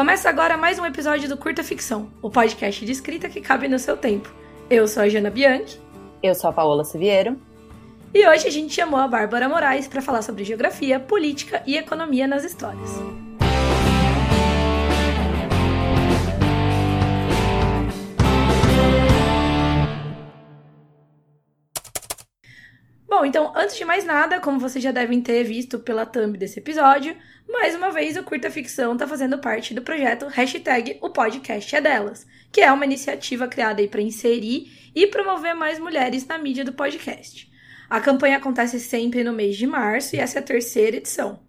Começa agora mais um episódio do Curta Ficção, o podcast de escrita que cabe no seu tempo. Eu sou a Jana Bianchi. Eu sou a Paola Siviero. E hoje a gente chamou a Bárbara Moraes para falar sobre geografia, política e economia nas histórias. Bom, então, antes de mais nada, como vocês já devem ter visto pela thumb desse episódio, mais uma vez o Curta Ficção está fazendo parte do projeto hashtag O Podcast é Delas, que é uma iniciativa criada para inserir e promover mais mulheres na mídia do podcast. A campanha acontece sempre no mês de março e essa é a terceira edição.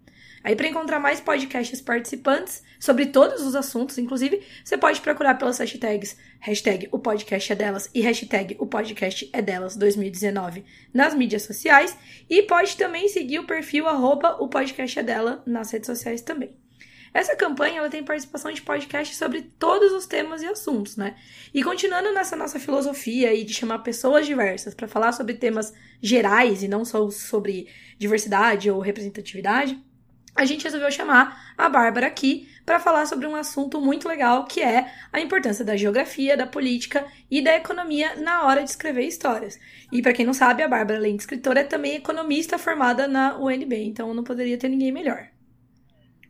Aí, para encontrar mais podcasts participantes sobre todos os assuntos, inclusive, você pode procurar pelas hashtags hashtag o podcast é delas e hashtag o podcast é delas 2019 nas mídias sociais e pode também seguir o perfil arroba o podcast é dela nas redes sociais também. Essa campanha ela tem participação de podcasts sobre todos os temas e assuntos, né? E continuando nessa nossa filosofia aí de chamar pessoas diversas para falar sobre temas gerais e não só sobre diversidade ou representatividade, a gente resolveu chamar a Bárbara aqui para falar sobre um assunto muito legal que é a importância da geografia, da política e da economia na hora de escrever histórias. E para quem não sabe, a Bárbara, além de escritora, é também economista formada na UNB, então não poderia ter ninguém melhor.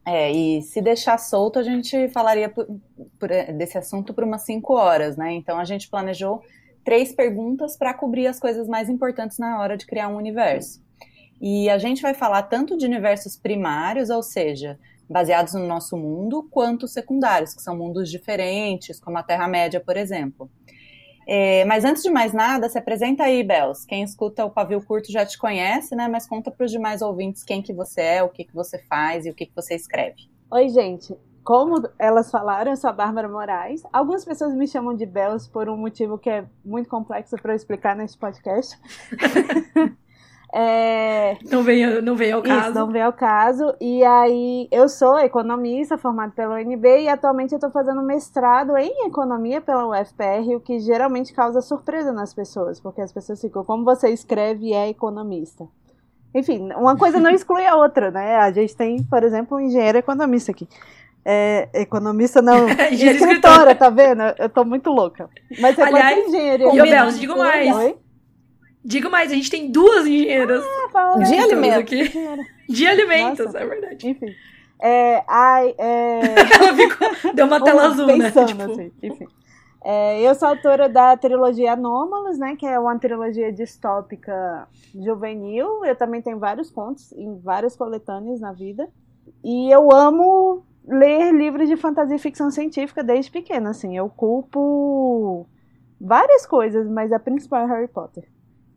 É, e se deixar solto, a gente falaria por, por, desse assunto por umas cinco horas, né? Então a gente planejou três perguntas para cobrir as coisas mais importantes na hora de criar um universo. E a gente vai falar tanto de universos primários, ou seja, baseados no nosso mundo, quanto secundários, que são mundos diferentes, como a Terra-média, por exemplo. É, mas antes de mais nada, se apresenta aí, Bels. Quem escuta o Pavio Curto já te conhece, né? Mas conta para os demais ouvintes quem que você é, o que, que você faz e o que, que você escreve. Oi, gente. Como elas falaram, eu sou a Bárbara Moraes. Algumas pessoas me chamam de Bels por um motivo que é muito complexo para eu explicar neste podcast. É... Não veio, não veio ao caso. Isso, não veio ao caso. E aí, eu sou economista, formado pela UNB, e atualmente eu estou fazendo mestrado em economia pela UFPR, o que geralmente causa surpresa nas pessoas, porque as pessoas ficam, como você escreve e é economista? Enfim, uma coisa não exclui a outra, né? A gente tem, por exemplo, um engenheiro economista aqui. É, economista não, escritora, tá vendo? Eu tô muito louca. Mas você Aliás, pode ser engenheiro. E, Bel, digo mais. Oi? Digo mais, a gente tem duas engenheiras. Ah, de alimentos. Aqui. De alimentos, Nossa. é verdade. Enfim. É, ai, é... Ela ficou, deu uma tela azul, né? Pensando, tipo... assim, enfim. É, eu sou autora da trilogia Anômalos, né, que é uma trilogia distópica juvenil. Eu também tenho vários contos em várias coletâneas na vida. E eu amo ler livros de fantasia e ficção científica desde pequena, assim. Eu culpo várias coisas, mas a principal é Harry Potter.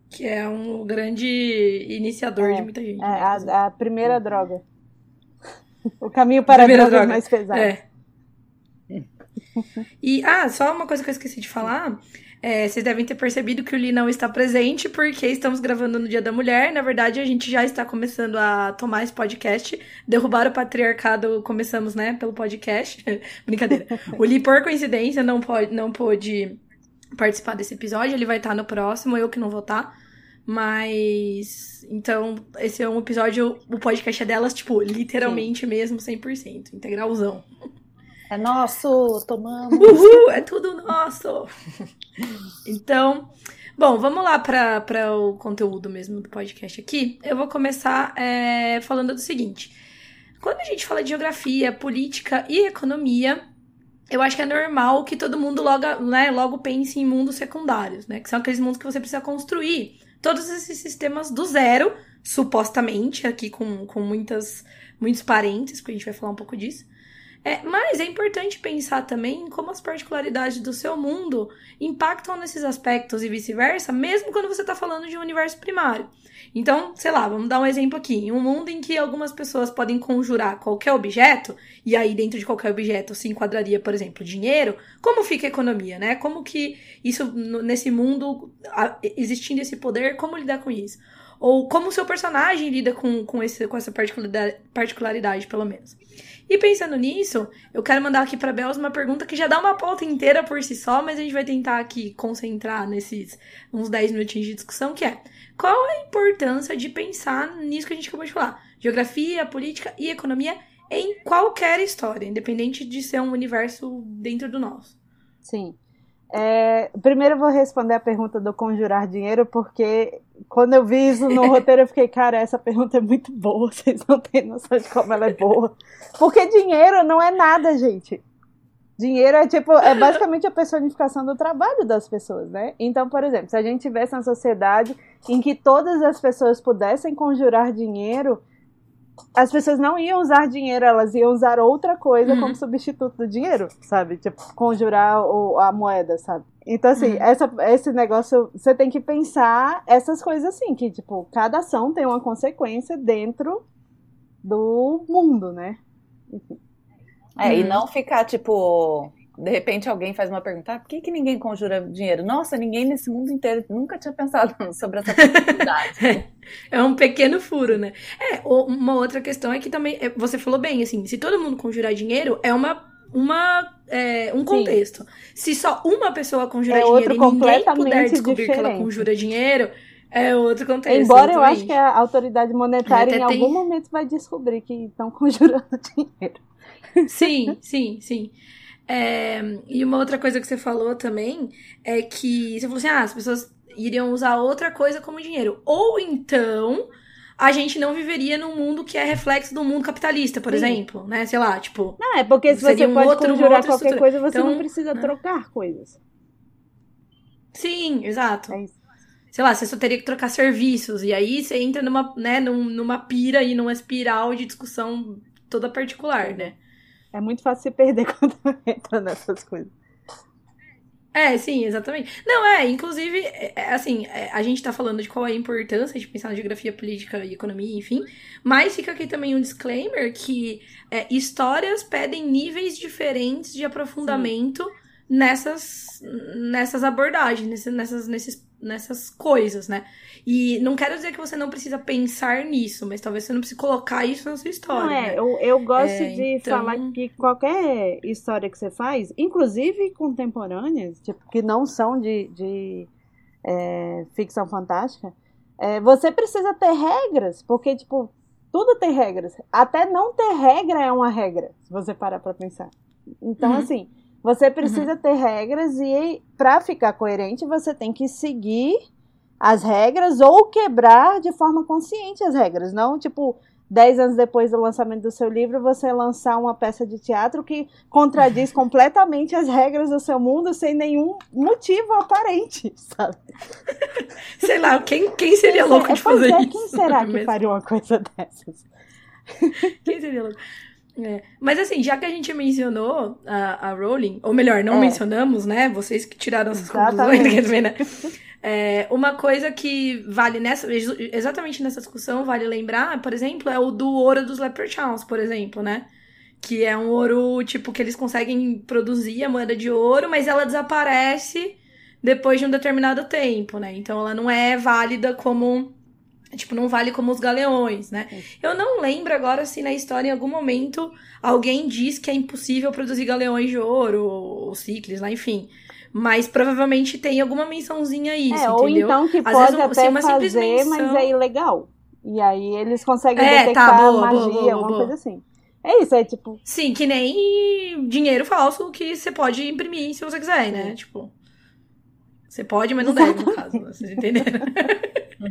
Que é um grande iniciador é, de muita gente. É, né? a, a, primeira droga. O caminho para a droga, droga mais pesado. É. E, ah, só uma coisa que eu esqueci de falar. É, vocês devem ter percebido que o Li não está presente porque estamos gravando no Dia da Mulher. Na verdade, a gente já está começando a tomar esse podcast. Derrubar o patriarcado, começamos, né, pelo podcast. Brincadeira. O Li, por coincidência, não pode, não pôde participar desse episódio. Ele vai estar no próximo, eu que não vou estar. Mas. Então, esse é um episódio. O podcast é delas, tipo, literalmente Sim. mesmo, 100%. Integralzão. É nosso, tomamos. Uhul, é tudo nosso. então, bom, vamos lá para o conteúdo mesmo do podcast aqui. Eu vou começar é, falando do seguinte: quando a gente fala de geografia, política e economia, eu acho que é normal que todo mundo logo, né, logo pense em mundos secundários, né? Que são aqueles mundos que você precisa construir todos esses sistemas do zero, supostamente, aqui com, com muitas, muitos parentes, porque a gente vai falar um pouco disso. É, mas é importante pensar também como as particularidades do seu mundo impactam nesses aspectos e vice-versa, mesmo quando você está falando de um universo primário. Então, sei lá, vamos dar um exemplo aqui. Em um mundo em que algumas pessoas podem conjurar qualquer objeto, e aí dentro de qualquer objeto se enquadraria, por exemplo, dinheiro, como fica a economia, né? Como que isso, nesse mundo, existindo esse poder, como lidar com isso? Ou como o seu personagem lida com, com, esse, com essa particularidade, particularidade, pelo menos. E pensando nisso, eu quero mandar aqui para Belos uma pergunta que já dá uma pauta inteira por si só, mas a gente vai tentar aqui concentrar nesses uns 10 minutinhos de discussão, que é qual a importância de pensar nisso que a gente acabou de falar? Geografia, política e economia em qualquer história, independente de ser um universo dentro do nosso. Sim. É, primeiro eu vou responder a pergunta do conjurar dinheiro, porque quando eu vi isso no roteiro, eu fiquei, cara, essa pergunta é muito boa, vocês não têm noção de como ela é boa. Porque dinheiro não é nada, gente. Dinheiro é tipo, é basicamente a personificação do trabalho das pessoas, né? Então, por exemplo, se a gente tivesse uma sociedade em que todas as pessoas pudessem conjurar dinheiro, as pessoas não iam usar dinheiro, elas iam usar outra coisa uhum. como substituto do dinheiro, sabe? Tipo, conjurar o, a moeda, sabe? Então, assim, uhum. essa, esse negócio, você tem que pensar essas coisas assim, que, tipo, cada ação tem uma consequência dentro do mundo, né? Enfim. É, uhum. e não ficar, tipo, de repente alguém faz uma pergunta, ah, por que, que ninguém conjura dinheiro? Nossa, ninguém nesse mundo inteiro nunca tinha pensado sobre essa possibilidade. é um pequeno furo, né? É, uma outra questão é que também, é, você falou bem, assim, se todo mundo conjurar dinheiro, é uma, uma é, um contexto. Sim. Se só uma pessoa conjura é dinheiro e ninguém puder descobrir diferente. que ela conjura dinheiro, é outro contexto. Embora eu acho que a autoridade monetária em tem... algum momento vai descobrir que estão conjurando dinheiro. Sim, sim, sim. É, e uma outra coisa que você falou também é que você falou assim: ah, as pessoas iriam usar outra coisa como dinheiro. Ou então a gente não viveria num mundo que é reflexo do mundo capitalista, por Sim. exemplo, né? Sei lá, tipo. Não, é porque se você um pode outro, conjurar qualquer estrutura. coisa, você então, não precisa né? trocar coisas. Sim, exato. É sei lá, você só teria que trocar serviços. E aí você entra numa, né, numa pira e numa espiral de discussão toda particular, né? É muito fácil se perder quando entra nessas coisas. É, sim, exatamente. Não, é, inclusive, é, é, assim, é, a gente tá falando de qual é a importância de pensar na geografia política e economia, enfim, mas fica aqui também um disclaimer que é, histórias pedem níveis diferentes de aprofundamento nessas, nessas abordagens, nessas, nesses, nessas coisas, né? E não quero dizer que você não precisa pensar nisso, mas talvez você não precise colocar isso na sua história. Não, é, né? eu, eu gosto é, de então... falar que qualquer história que você faz, inclusive contemporâneas, tipo, que não são de, de é, ficção fantástica, é, você precisa ter regras, porque, tipo, tudo tem regras. Até não ter regra é uma regra, se você parar pra pensar. Então, uhum. assim, você precisa uhum. ter regras e para ficar coerente você tem que seguir as regras ou quebrar de forma consciente as regras, não tipo dez anos depois do lançamento do seu livro você lançar uma peça de teatro que contradiz completamente as regras do seu mundo sem nenhum motivo aparente, sabe? Sei lá, quem, quem seria quem louco de fazer é, isso? Quem será que faria uma coisa dessas? Quem seria louco? É. Mas assim, já que a gente mencionou a, a Rowling, ou melhor, não é. mencionamos, né? Vocês que tiraram essas conclusões, quer dizer, né? É, uma coisa que vale nessa, exatamente nessa discussão, vale lembrar, por exemplo, é o do ouro dos Leprechauns, por exemplo, né? Que é um ouro, tipo, que eles conseguem produzir a moeda de ouro, mas ela desaparece depois de um determinado tempo, né? Então ela não é válida como Tipo, não vale como os galeões, né? Eu não lembro agora se na história, em algum momento, alguém diz que é impossível produzir galeões de ouro, ou ciclos lá, enfim. Mas provavelmente tem alguma mençãozinha isso, é, ou entendeu? então que Às pode vezes, até assim, fazer, menção... mas é ilegal. E aí eles conseguem é, tá, detectar tá, boa, magia, boa, boa, alguma coisa assim. É isso, é tipo. Sim, que nem dinheiro falso que você pode imprimir se você quiser, né? Tipo. Você pode, mas não deve, no caso. Vocês entenderam?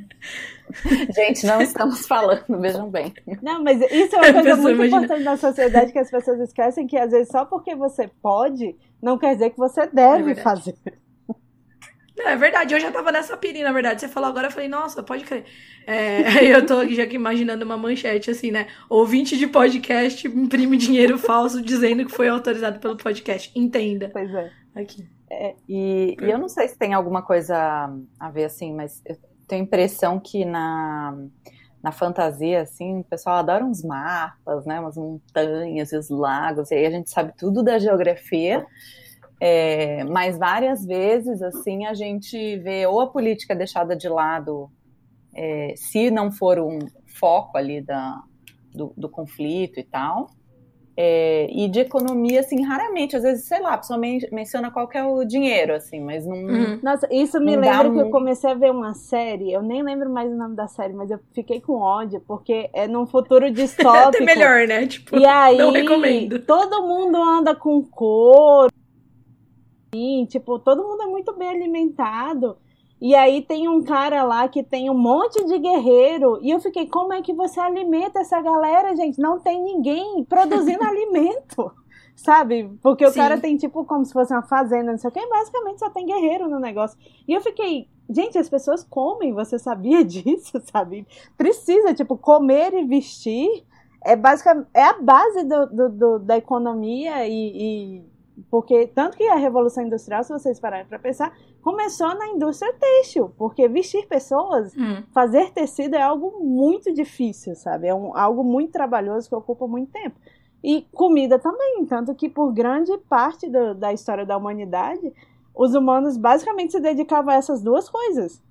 Gente, não estamos falando, vejam bem. Não, mas isso é uma coisa muito imagina. importante na sociedade que as pessoas esquecem que às vezes só porque você pode, não quer dizer que você deve é fazer. Não, é verdade, eu já tava nessa pirinha, na verdade. Você falou agora, eu falei, nossa, pode crer. É, eu tô aqui já aqui imaginando uma manchete assim, né? Ouvinte de podcast imprime dinheiro falso dizendo que foi autorizado pelo podcast. Entenda. Pois é. Aqui. É, e, e, eu não sei se tem alguma coisa a ver assim, mas eu tenho a impressão que na, na fantasia, assim, o pessoal adora uns mapas, né? Umas montanhas e os lagos, e aí a gente sabe tudo da geografia. É, mas várias vezes, assim, a gente vê ou a política deixada de lado, é, se não for um foco ali da, do, do conflito e tal, É, e de economia, assim, raramente, às vezes, sei lá, a pessoa men menciona qual que é o dinheiro, assim, mas não. Uhum. Nossa, isso me lembra que eu comecei a ver uma série, eu nem lembro mais o nome da série, mas eu fiquei com ódio, porque é num futuro distópico. Até melhor, né? Tipo, e aí, não recomendo. Todo mundo anda com couro, assim, tipo, todo mundo é muito bem alimentado. E aí tem um cara lá que tem um monte de guerreiro. E eu fiquei, como é que você alimenta essa galera, gente? Não tem ninguém produzindo alimento. Sabe? Porque o Sim. cara tem tipo como se fosse uma fazenda, não sei o que, basicamente só tem guerreiro no negócio. E eu fiquei, gente, as pessoas comem, você sabia disso, sabe? Precisa, tipo, comer e vestir é basicamente é a base do, do, do da economia e, e porque tanto que a revolução industrial, se vocês pararem para pensar, começou na indústria têxtil, porque vestir pessoas, hum. fazer tecido é algo muito difícil, sabe? É um, algo muito trabalhoso que ocupa muito tempo. E comida também, tanto que por grande parte do, da história da humanidade, os humanos basicamente se dedicavam a essas duas coisas: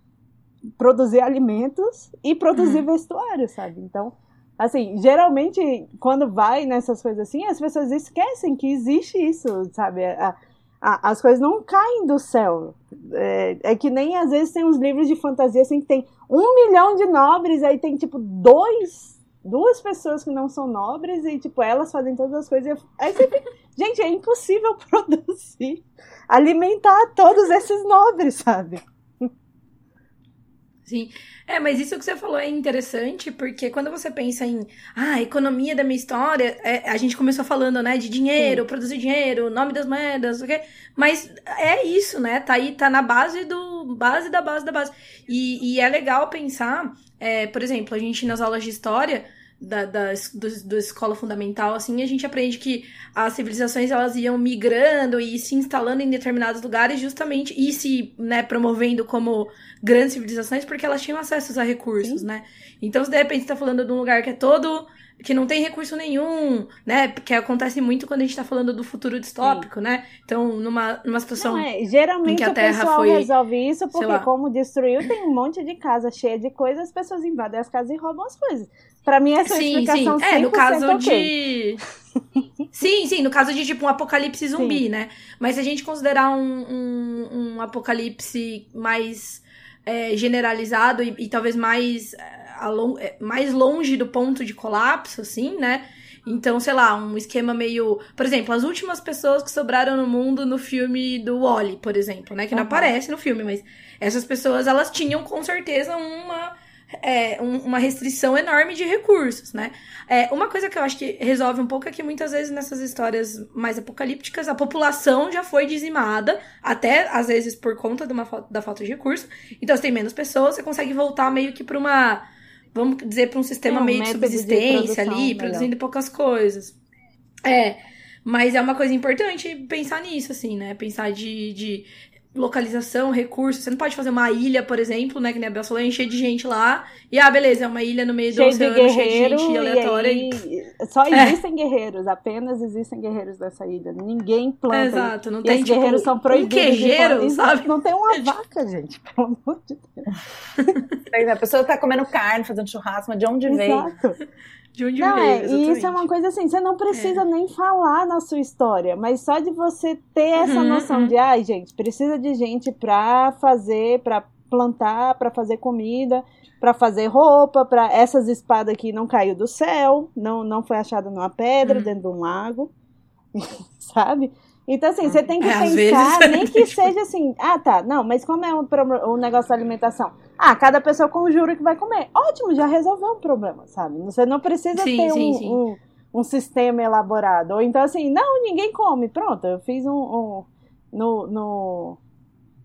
produzir alimentos e produzir hum. vestuário, sabe? Então, assim, geralmente quando vai nessas coisas assim, as pessoas esquecem que existe isso, sabe? A, a, as coisas não caem do céu. É, é, que nem às vezes tem uns livros de fantasia assim que tem um milhão de nobres, aí tem tipo dois, duas pessoas que não são nobres e tipo elas fazem todas as coisas. Aí fica, gente, é impossível produzir, alimentar todos esses nobres, sabe? Sim. É, mas isso que você falou é interessante, porque quando você pensa em ah, economia da minha história, é, a gente começou falando, né, de dinheiro, Sim. produzir dinheiro, nome das moedas, o quê? Mas é isso, né? Tá aí, tá na base do. base da base da base. E, e é legal pensar, é, por exemplo, a gente nas aulas de história da, da, do, do, escola fundamental, assim, a gente aprende que as civilizações elas iam migrando e se instalando em determinados lugares justamente e se né, promovendo como grandes civilizações porque elas tinham acesso a recursos, Sim. né? Então, se de repente está falando de um lugar que é todo que não tem recurso nenhum, né? Que acontece muito quando a gente tá falando do futuro distópico, Sim. né? Então, numa, numa situação. Não, é. Geralmente em que a Terra o pessoal foi, resolve isso porque, como destruiu, tem um monte de casa cheia de coisas, as pessoas invadem as casas e roubam as coisas. Pra mim, essa sim, explicação sim. É, no caso okay. de. sim, sim, no caso de tipo um apocalipse zumbi, sim. né? Mas se a gente considerar um, um, um apocalipse mais é, generalizado e, e, talvez mais long, é, mais longe do ponto de colapso, assim, né? Então, sei lá, um esquema meio. Por exemplo, as últimas pessoas que sobraram no mundo no filme do Wally, por exemplo, né? Que não aparece no filme, mas essas pessoas elas tinham com certeza uma. É, um, uma restrição enorme de recursos, né? É, uma coisa que eu acho que resolve um pouco é que muitas vezes nessas histórias mais apocalípticas a população já foi dizimada, até às vezes por conta de uma, da falta de recurso. Então, você tem menos pessoas, você consegue voltar meio que para uma vamos dizer, para um sistema é, um meio de subsistência de ali, melhor. produzindo poucas coisas. É, mas é uma coisa importante pensar nisso, assim, né? Pensar de, de localização, recursos. Você não pode fazer uma ilha, por exemplo, né? Que nem a Bel falou, encher de gente lá. E, ah, beleza, é uma ilha no meio cheio do oceano, de cheio de gente aleatória. E aí, Só é. existem é. guerreiros, apenas existem guerreiros nessa ilha. Ninguém planta. Exato, não e tem, os tipo, guerreiros são proibidos. Um queijeiro, sabe? Não tem uma vaca, gente, pelo amor de Deus. a pessoa tá comendo carne, fazendo churrasco, mas de onde Exato. De onde não, veio, é, E isso é uma coisa assim, você não precisa é. nem falar na sua história, mas só de você ter essa uhum, noção uhum. de, ai, ah, gente, precisa de gente pra fazer, pra plantar, pra fazer comida, pra fazer roupa, para essas espadas aqui não caiu do céu, não não foi achada numa pedra uhum. dentro de um lago, sabe? Então, assim, você tem que é, pensar, nem que seja assim, ah, tá, não, mas como é um, um negócio da alimentação? Ah, cada pessoa conjura que vai comer. Ótimo, já resolveu um problema, sabe? Você não precisa sim, ter sim, um, sim. um, um, sistema elaborado. Ou então, assim, não, ninguém come. Pronto, eu fiz um. um no, no,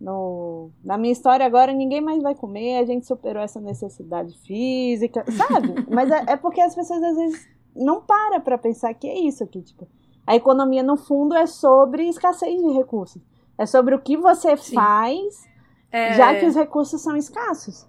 no, na minha história agora, ninguém mais vai comer, a gente superou essa necessidade física, sabe? Mas é, é porque as pessoas às vezes não param pra pensar que é isso aqui, tipo. A economia, no fundo, é sobre escassez de recursos. É sobre o que você Sim. faz, é... já que os recursos são escassos.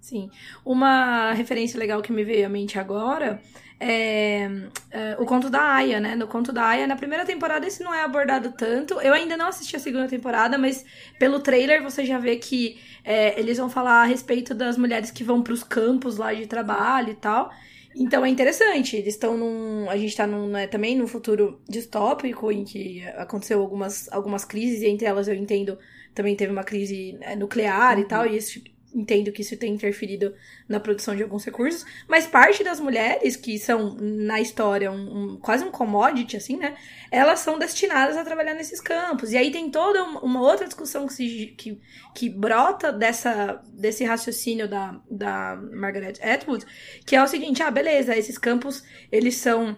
Sim. Uma referência legal que me veio à mente agora é, é, o conto da Aya, né? No conto da Aya, na primeira temporada isso não é abordado tanto. Eu ainda não assisti a segunda temporada, mas pelo trailer você já vê que é, eles vão falar a respeito das mulheres que vão para os campos lá de trabalho e tal. Então é interessante, eles estão num. A gente está num, né, também num futuro distópico em que aconteceu algumas, algumas crises, e entre elas eu entendo também teve uma crise né, nuclear uhum. e tal, e isso entendo que isso tem interferido na produção de alguns recursos, mas parte das mulheres que são na história um, um, quase um commodity assim, né? Elas são destinadas a trabalhar nesses campos. E aí tem toda uma outra discussão que, se, que, que brota dessa desse raciocínio da, da Margaret Atwood, que é o seguinte: ah, beleza, esses campos eles são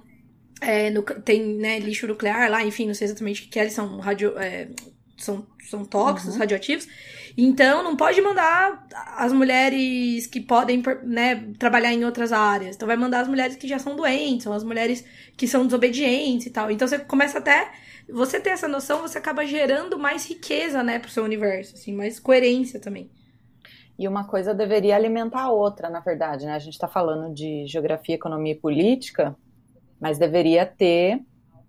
é, no, tem né, lixo nuclear lá, enfim, não sei exatamente o que é, eles são radio, é, são, são tóxicos, uhum. radioativos. Então, não pode mandar as mulheres que podem né, trabalhar em outras áreas. Então, vai mandar as mulheres que já são doentes, são as mulheres que são desobedientes e tal. Então, você começa até. Você ter essa noção, você acaba gerando mais riqueza, né, pro seu universo, assim, mais coerência também. E uma coisa deveria alimentar a outra, na verdade, né? A gente está falando de geografia, economia e política, mas deveria ter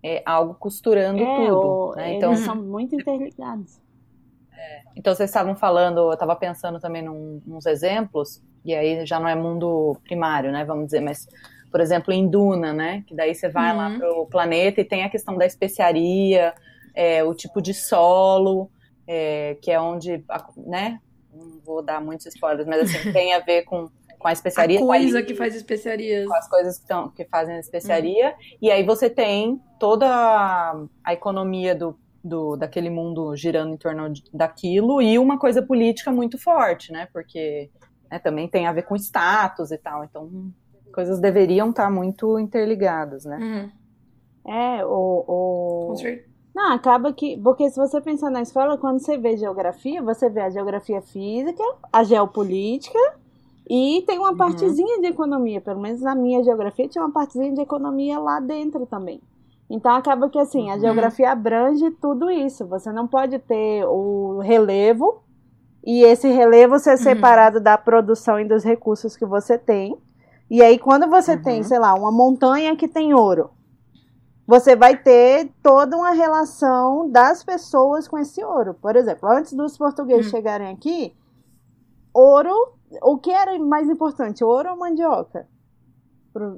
é, algo costurando é, tudo. O, né? Então são muito interligados. É. Então vocês estavam falando, eu estava pensando também num, uns exemplos, e aí já não é mundo primário, né? Vamos dizer, mas por exemplo, em Duna, né? Que daí você vai uhum. lá pro planeta e tem a questão da especiaria, é, o tipo de solo, é, que é onde, né? Não vou dar muitos spoilers, mas assim, tem a ver com com a especiaria. A coisa ali, que faz especiarias. Com as coisas que, tão, que fazem a especiaria. Hum. E aí você tem toda a, a economia do, do, daquele mundo girando em torno daquilo e uma coisa política muito forte, né? Porque né, também tem a ver com status e tal. Então, coisas deveriam estar muito interligadas, né? Uhum. É, o. o... Com certeza. Não, acaba que. Porque se você pensar na escola, quando você vê geografia, você vê a geografia física, a geopolítica e tem uma uhum. partezinha de economia, pelo menos na minha geografia tinha uma partezinha de economia lá dentro também. Então acaba que assim, a uhum. geografia abrange tudo isso. Você não pode ter o relevo e esse relevo ser uhum. separado da produção e dos recursos que você tem. E aí quando você uhum. tem, sei lá, uma montanha que tem ouro, você vai ter toda uma relação das pessoas com esse ouro. Por exemplo, antes dos portugueses uhum. chegarem aqui, ouro o que era mais importante, ouro ou mandioca?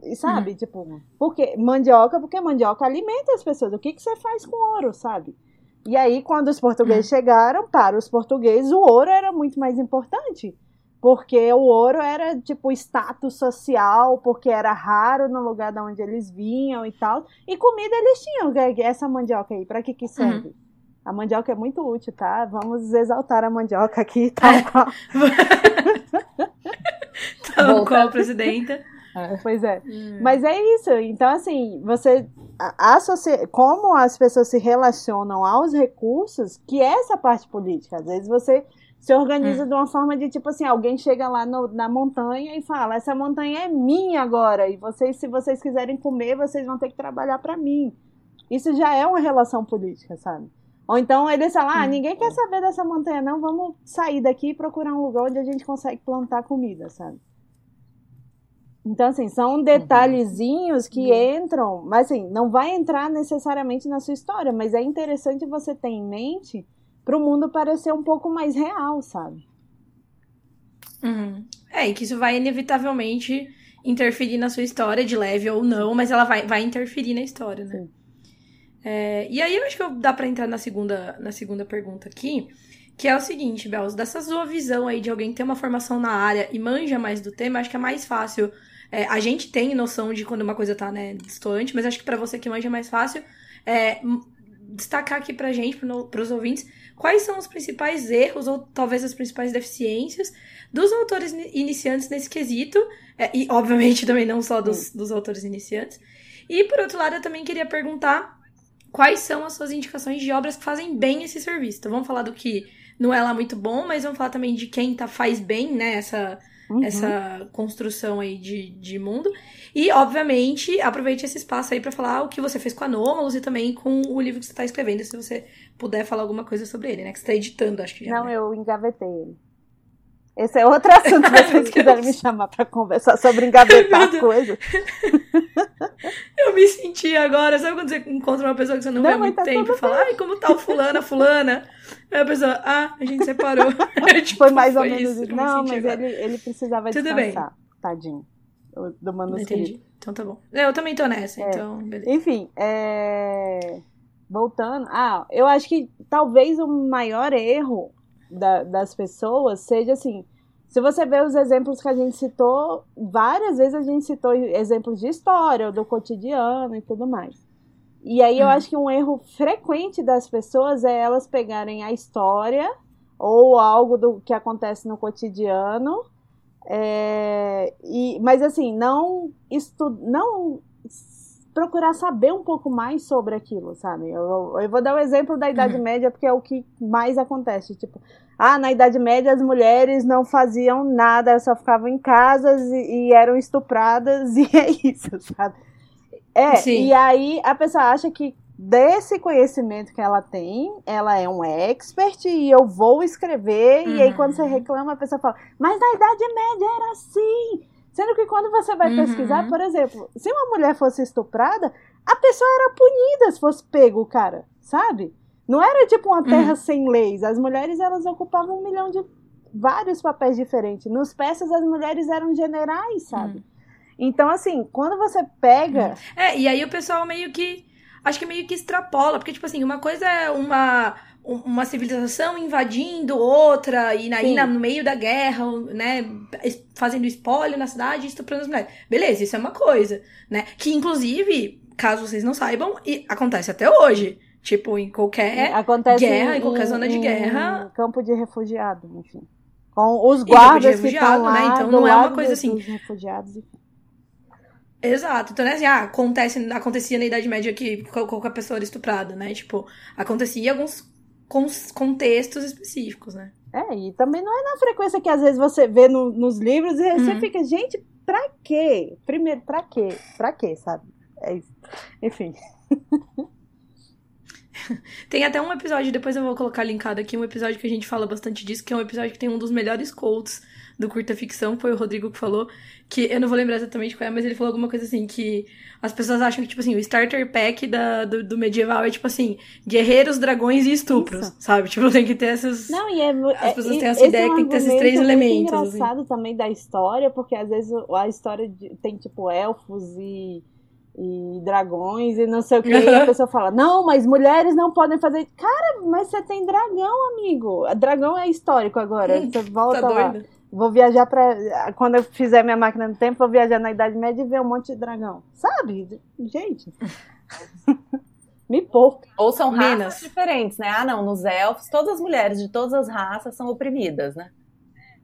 E sabe, uhum. tipo, porque mandioca, porque mandioca alimenta as pessoas. O que, que você faz com ouro, sabe? E aí, quando os portugueses uhum. chegaram, para os portugueses, o ouro era muito mais importante. Porque o ouro era, tipo, status social, porque era raro no lugar de onde eles vinham e tal. E comida eles tinham. Essa mandioca aí, para que que serve? Uhum. A mandioca é muito útil, tá? Vamos exaltar a mandioca aqui, tá? Tal qual, presidenta. É. Pois é. Hum. Mas é isso. Então, assim, você. A, a como as pessoas se relacionam aos recursos, que é essa parte política. Às vezes você se organiza hum. de uma forma de tipo assim, alguém chega lá no, na montanha e fala, essa montanha é minha agora, e vocês, se vocês quiserem comer, vocês vão ter que trabalhar para mim. Isso já é uma relação política, sabe? Ou então eles falam, ah, hum. ninguém quer saber dessa montanha, não, vamos sair daqui e procurar um lugar onde a gente consegue plantar comida, sabe? Então, assim, são uhum. detalhezinhos que uhum. entram, mas assim, não vai entrar necessariamente na sua história, mas é interessante você ter em mente para o mundo parecer um pouco mais real, sabe? Uhum. É, e que isso vai inevitavelmente interferir na sua história, de leve ou não, mas ela vai, vai interferir na história, né? Sim. É, e aí eu acho que dá para entrar na segunda, na segunda pergunta aqui, que é o seguinte, Belos, dessa sua visão aí de alguém que tem uma formação na área e manja mais do tema, acho que é mais fácil. É, a gente tem noção de quando uma coisa tá, né, distante, mas acho que para você que manja é mais fácil é, destacar aqui pra gente, pro, pros ouvintes, quais são os principais erros ou talvez as principais deficiências dos autores iniciantes nesse quesito, é, e obviamente também não só dos, dos autores iniciantes. E por outro lado, eu também queria perguntar quais são as suas indicações de obras que fazem bem esse serviço. Então vamos falar do que não é lá muito bom, mas vamos falar também de quem tá, faz bem, né, essa, uhum. essa construção aí de, de mundo. E, obviamente, aproveite esse espaço aí para falar o que você fez com Anômalos e também com o livro que você tá escrevendo, se você puder falar alguma coisa sobre ele, né, que você tá editando, acho que já. Não, né? eu engavetei ele. Esse é outro assunto, se vocês quiserem me chamar para conversar sobre engavetar coisas. Eu me senti agora, sabe quando você encontra uma pessoa que você não, não vê há muito tá tempo e fala, ai, como tá o fulana, fulana? Aí a pessoa, ah, a gente separou. tipo, foi mais ou menos isso. Não, mas ele, ele precisava Tudo descansar, bem. tadinho. do manuscrito. Entendi. Então tá bom. Eu também tô nessa, é. então beleza. Enfim, é... voltando. Ah, eu acho que talvez o maior erro da, das pessoas seja assim. Se você ver os exemplos que a gente citou, várias vezes a gente citou exemplos de história, ou do cotidiano e tudo mais. E aí eu hum. acho que um erro frequente das pessoas é elas pegarem a história ou algo do que acontece no cotidiano, é, e, mas assim, não, estu, não procurar saber um pouco mais sobre aquilo, sabe? Eu, eu vou dar o um exemplo da Idade uhum. Média porque é o que mais acontece. Tipo, ah, na Idade Média as mulheres não faziam nada, elas só ficavam em casas e, e eram estupradas e é isso, sabe? É, Sim. e aí a pessoa acha que desse conhecimento que ela tem, ela é um expert e eu vou escrever. Uhum. E aí, uhum. quando você reclama, a pessoa fala, mas na Idade Média era assim. Sendo que quando você vai uhum. pesquisar, por exemplo, se uma mulher fosse estuprada, a pessoa era punida se fosse pego o cara, sabe? Não era tipo uma terra uhum. sem leis. As mulheres elas ocupavam um milhão de vários papéis diferentes. Nos peças as mulheres eram generais, sabe? Uhum. Então, assim, quando você pega. Uhum. É, e aí o pessoal meio que. Acho que meio que extrapola, porque, tipo assim, uma coisa é uma uma civilização invadindo outra e aí no meio da guerra, né, fazendo espólio na cidade estuprando as mulheres. Beleza, isso é uma coisa, né? Que inclusive, caso vocês não saibam, acontece até hoje. Tipo, em qualquer acontece guerra, em, em qualquer zona de guerra. Campo de refugiado, enfim. Com os guardas que estão né? lá, né? Então não é uma coisa assim. Refugiados, enfim. Exato. Então, né, assim, ah, acontece, acontecia na Idade Média que qualquer pessoa era estuprada, né? Tipo, acontecia alguns contextos específicos, né? É, e também não é na frequência que às vezes você vê no, nos livros e uhum. você fica, gente, pra quê? Primeiro, pra quê? Pra quê, sabe? É isso. Enfim. Tem até um episódio, depois eu vou colocar linkado aqui, um episódio que a gente fala bastante disso, que é um episódio que tem um dos melhores quotes do Curta Ficção, foi o Rodrigo que falou, que eu não vou lembrar exatamente qual é, mas ele falou alguma coisa assim, que as pessoas acham que, tipo assim, o starter pack da, do, do medieval é, tipo assim, guerreiros, dragões e estupros, Isso. sabe? Tipo, tem que ter essas... Não, e é... As pessoas é, têm essa ideia é um que tem que ter esses três elementos. É engraçado assim. também da história, porque às vezes a história de, tem, tipo, elfos e e dragões e não sei o que. E a pessoa fala: Não, mas mulheres não podem fazer. Cara, mas você tem dragão, amigo. Dragão é histórico agora. Hum, você volta tá lá. Vou viajar para Quando eu fizer minha máquina do tempo, vou viajar na Idade Média e ver um monte de dragão. Sabe? Gente. Me poupa. Ou são raças Minas. diferentes, né? Ah, não, nos elfos, todas as mulheres de todas as raças são oprimidas, né?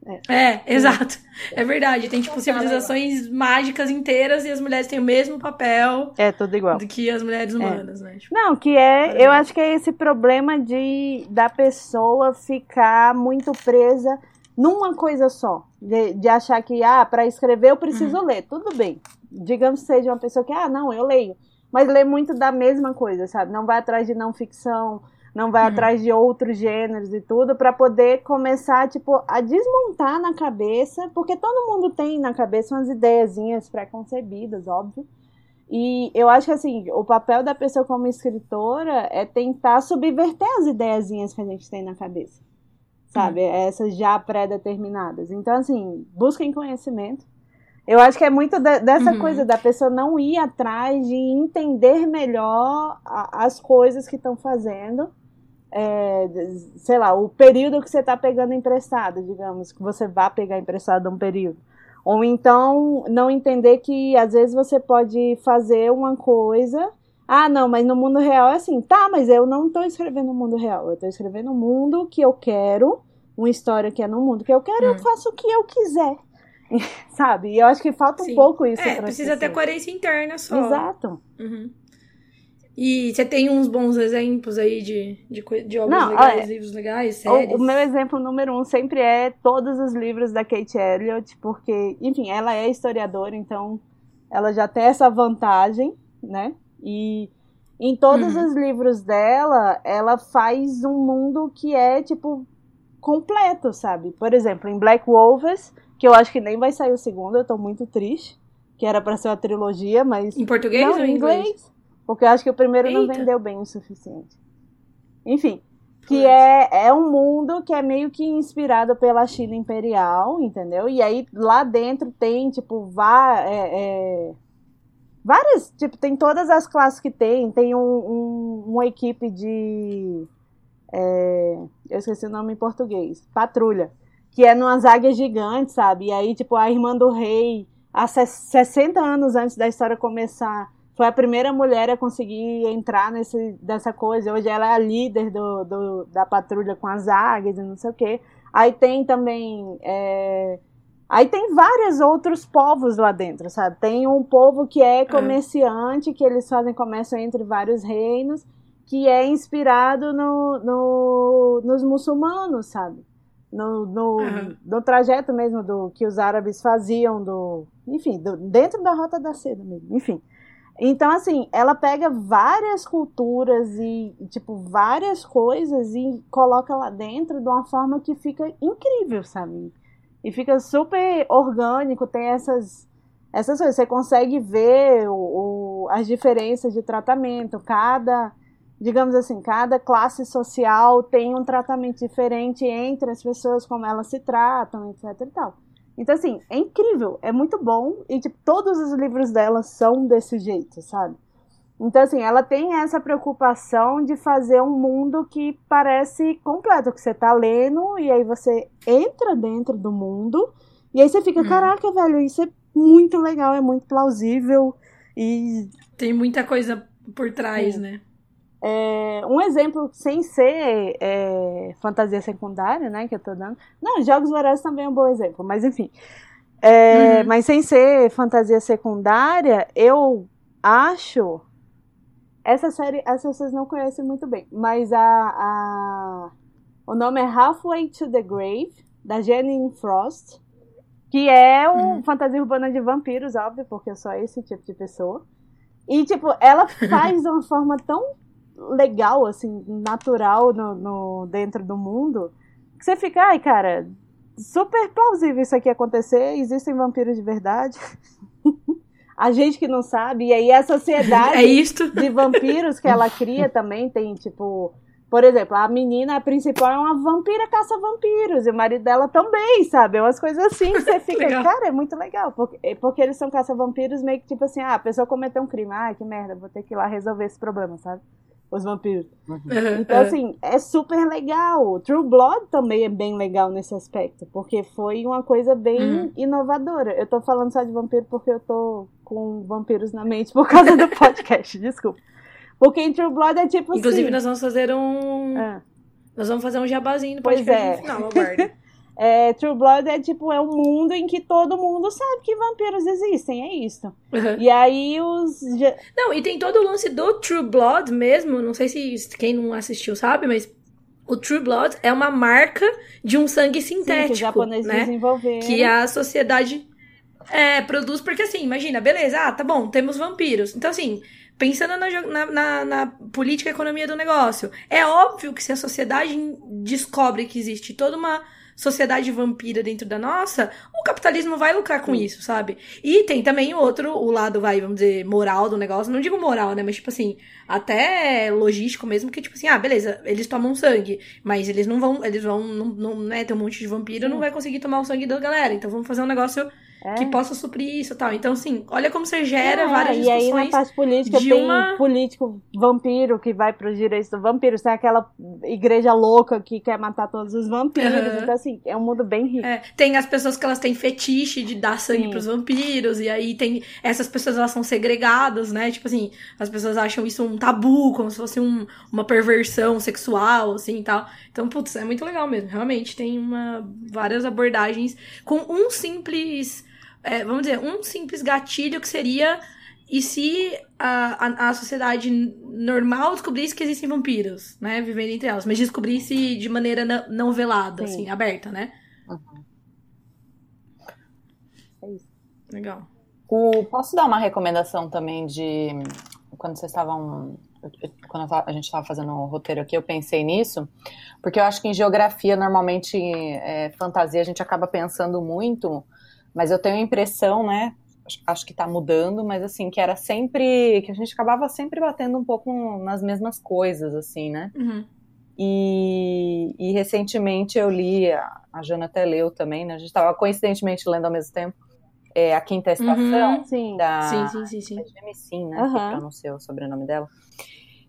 É, é exato. É verdade. Tem, tipo, civilizações mágicas inteiras e as mulheres têm o mesmo papel. É, tudo igual. Do que as mulheres é. humanas, é. né? Tipo, não, que é. Eu acho que é esse problema de da pessoa ficar muito presa numa coisa só. De, de achar que, ah, para escrever eu preciso uhum. ler. Tudo bem. Digamos que seja uma pessoa que, ah, não, eu leio. Mas lê muito da mesma coisa, sabe? Não vai atrás de não ficção, não vai uhum. atrás de outros gêneros e tudo, para poder começar, tipo, a desmontar na cabeça, porque todo mundo tem na cabeça umas ideiazinhas pré-concebidas, óbvio. E eu acho que, assim, o papel da pessoa como escritora é tentar subverter as ideiazinhas que a gente tem na cabeça sabe? Uhum. Essas já pré-determinadas. Então, assim, busquem conhecimento. Eu acho que é muito de, dessa uhum. coisa da pessoa não ir atrás de entender melhor a, as coisas que estão fazendo. É, sei lá, o período que você está pegando emprestado, digamos, que você vá pegar emprestado um período. Ou então não entender que às vezes você pode fazer uma coisa. Ah, não, mas no mundo real é assim. Tá, mas eu não estou escrevendo no mundo real. Eu estou escrevendo o mundo que eu quero uma história que é no mundo que eu quero, hum. eu faço o que eu quiser. Sabe? E eu acho que falta Sim. um pouco isso. É, precisa ter coerência interna só. Exato. Uhum. E você tem uns bons exemplos aí de, de, de obras Não, legais, olha, livros legais, séries? O, o, meu exemplo número um sempre é todos os livros da Kate Elliott, porque, enfim, ela é historiadora, então ela já tem essa vantagem, né? E em todos uhum. os livros dela, ela faz um mundo que é, tipo, completo, sabe? Por exemplo, em Black Wolves, que eu acho que nem vai sair o segundo, eu tô muito triste, que era para ser uma trilogia, mas em português não, ou em inglês? inglês? Porque eu acho que o primeiro Eita. não vendeu bem o suficiente. Enfim, que é, é um mundo que é meio que inspirado pela China imperial, entendeu? E aí lá dentro tem, tipo, vá, é, é, várias, tipo, tem todas as classes que tem, tem um, um, uma equipe de, é, eu esqueci o nome em português, patrulha, que é numas águias gigantes, sabe? E aí, tipo, a irmã do rei, há 60 anos antes da história começar, foi a primeira mulher a conseguir entrar nesse, dessa coisa. Hoje ela é a líder do, do da patrulha com as águias e não sei o quê. Aí tem também. É... Aí tem vários outros povos lá dentro, sabe? Tem um povo que é comerciante, que eles fazem comércio entre vários reinos, que é inspirado no, no nos muçulmanos, sabe? No, no, uhum. no, trajeto mesmo do que os árabes faziam, do, enfim, do, dentro da Rota da Seda mesmo, enfim. Então, assim, ela pega várias culturas e, tipo, várias coisas e coloca lá dentro de uma forma que fica incrível, sabe? E fica super orgânico, tem essas, essas coisas. Você consegue ver o, o, as diferenças de tratamento. Cada, digamos assim, cada classe social tem um tratamento diferente entre as pessoas, como elas se tratam, etc e tal. Então, assim, é incrível, é muito bom. E, tipo, todos os livros dela são desse jeito, sabe? Então, assim, ela tem essa preocupação de fazer um mundo que parece completo, que você tá lendo e aí você entra dentro do mundo e aí você fica, hum. caraca, velho, isso é muito legal, é muito plausível e... Tem muita coisa por trás, Sim. né? É, um exemplo sem ser é, fantasia secundária, né, que eu tô dando. Não, Jogos Vorazes também é um bom exemplo, mas enfim. É, uhum. Mas sem ser fantasia secundária, eu acho. Essa série, as pessoas não conhecem muito bem, mas a, a o nome é Halfway to the Grave, da Janine Frost, que é um uhum. fantasia urbana de vampiros, óbvio, porque eu sou esse tipo de pessoa. E, tipo, ela faz de uma forma tão legal, assim, natural no, no, dentro do mundo, que você fica, ai, cara, super plausível isso aqui acontecer, existem vampiros de verdade. a gente que não sabe, e aí a sociedade é de vampiros que ela cria também tem, tipo, por exemplo, a menina principal é uma vampira caça-vampiros, e o marido dela também, sabe? É umas coisas assim que você fica, cara, é muito legal, porque, porque eles são caça-vampiros meio que tipo assim, ah, a pessoa cometeu um crime, ai, que merda, vou ter que ir lá resolver esse problema, sabe? Os vampiros. Uhum. Então, é. assim, é super legal. True Blood também é bem legal nesse aspecto, porque foi uma coisa bem uhum. inovadora. Eu tô falando só de vampiro porque eu tô com vampiros na mente por causa do podcast, desculpa. Porque em True Blood é tipo Inclusive, assim... nós vamos fazer um... É. Nós vamos fazer um jabazinho no podcast pois é. no final. É, True Blood é tipo, é um mundo em que todo mundo sabe que vampiros existem, é isso. Uhum. E aí os. Não, e tem todo o lance do True Blood mesmo. Não sei se quem não assistiu sabe, mas o True Blood é uma marca de um sangue sintético. Sim, que né? desenvolveram. Que a sociedade é, produz, porque assim, imagina, beleza, ah, tá bom, temos vampiros. Então, assim, pensando na, na, na, na política e economia do negócio, é óbvio que se a sociedade descobre que existe toda uma sociedade vampira dentro da nossa, o capitalismo vai lucrar com Sim. isso, sabe? E tem também o outro, o lado, vai, vamos dizer, moral do negócio. Não digo moral, né? Mas, tipo assim, até logístico mesmo, que, tipo assim, ah, beleza, eles tomam sangue, mas eles não vão, eles vão, não, não né, tem um monte de vampiro, não vai conseguir tomar o sangue da galera. Então vamos fazer um negócio é. que possa suprir isso e tal. Então, assim, olha como você gera é, várias e discussões. E aí na parte política tem uma... político vampiro que vai para os direitos do vampiro. Tem aquela igreja louca que quer matar todos os vampiros. Uhum. Então, assim, é um mundo bem rico. É, tem as pessoas que elas têm fetiche de dar sangue para os vampiros. E aí tem. Essas pessoas elas são segregadas, né? Tipo assim, as pessoas acham isso um tabu, como se fosse um, uma perversão sexual, assim e tal. Então, putz, é muito legal mesmo. Realmente tem uma, várias abordagens com um simples é, vamos dizer, um simples gatilho que seria e se a, a, a, sociedade normal descobrisse que existem vampiros, né? Vivendo entre elas, mas descobrisse de maneira não, não velada, Sim. assim, aberta, né? Uhum. É isso. Legal. O, posso dar uma recomendação também de quando vocês estavam. Quando a gente estava fazendo o roteiro aqui, eu pensei nisso, porque eu acho que em geografia, normalmente, é, fantasia, a gente acaba pensando muito mas eu tenho a impressão, né? Acho que está mudando, mas assim, que era sempre. que a gente acabava sempre batendo um pouco nas mesmas coisas, assim, né? Uhum. E, e recentemente eu li, a, a Jana até leu também, né? A gente estava coincidentemente lendo ao mesmo tempo, é, A Quinta Estação, Uhum. Sim. da Sim, sim, sim, sim. é Gemicin, né? Aham. Que pronunciou o sobrenome dela.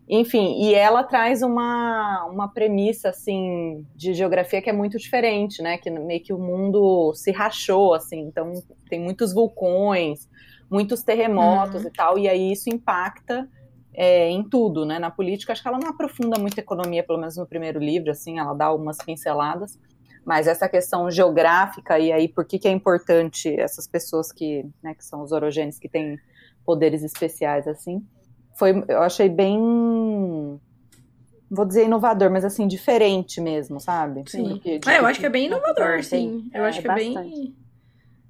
Enfim, e ela traz uma, uma premissa, assim, de geografia que é muito diferente, né? Que meio que o mundo se rachou, assim. Então, tem muitos vulcões, muitos terremotos Uhum. e tal. E aí isso impacta é, em tudo, né? Na política, acho que ela não aprofunda muito a economia, pelo menos no primeiro livro, assim. Ela dá algumas pinceladas. Mas essa questão geográfica e aí por que, que é importante essas pessoas que, né, que são os orogênios que têm poderes especiais assim, foi eu achei bem vou dizer inovador, mas assim diferente mesmo, sabe? Sim. Porque, É, eu acho que é bem inovador, sim. Eu É, acho que é bem. bastante.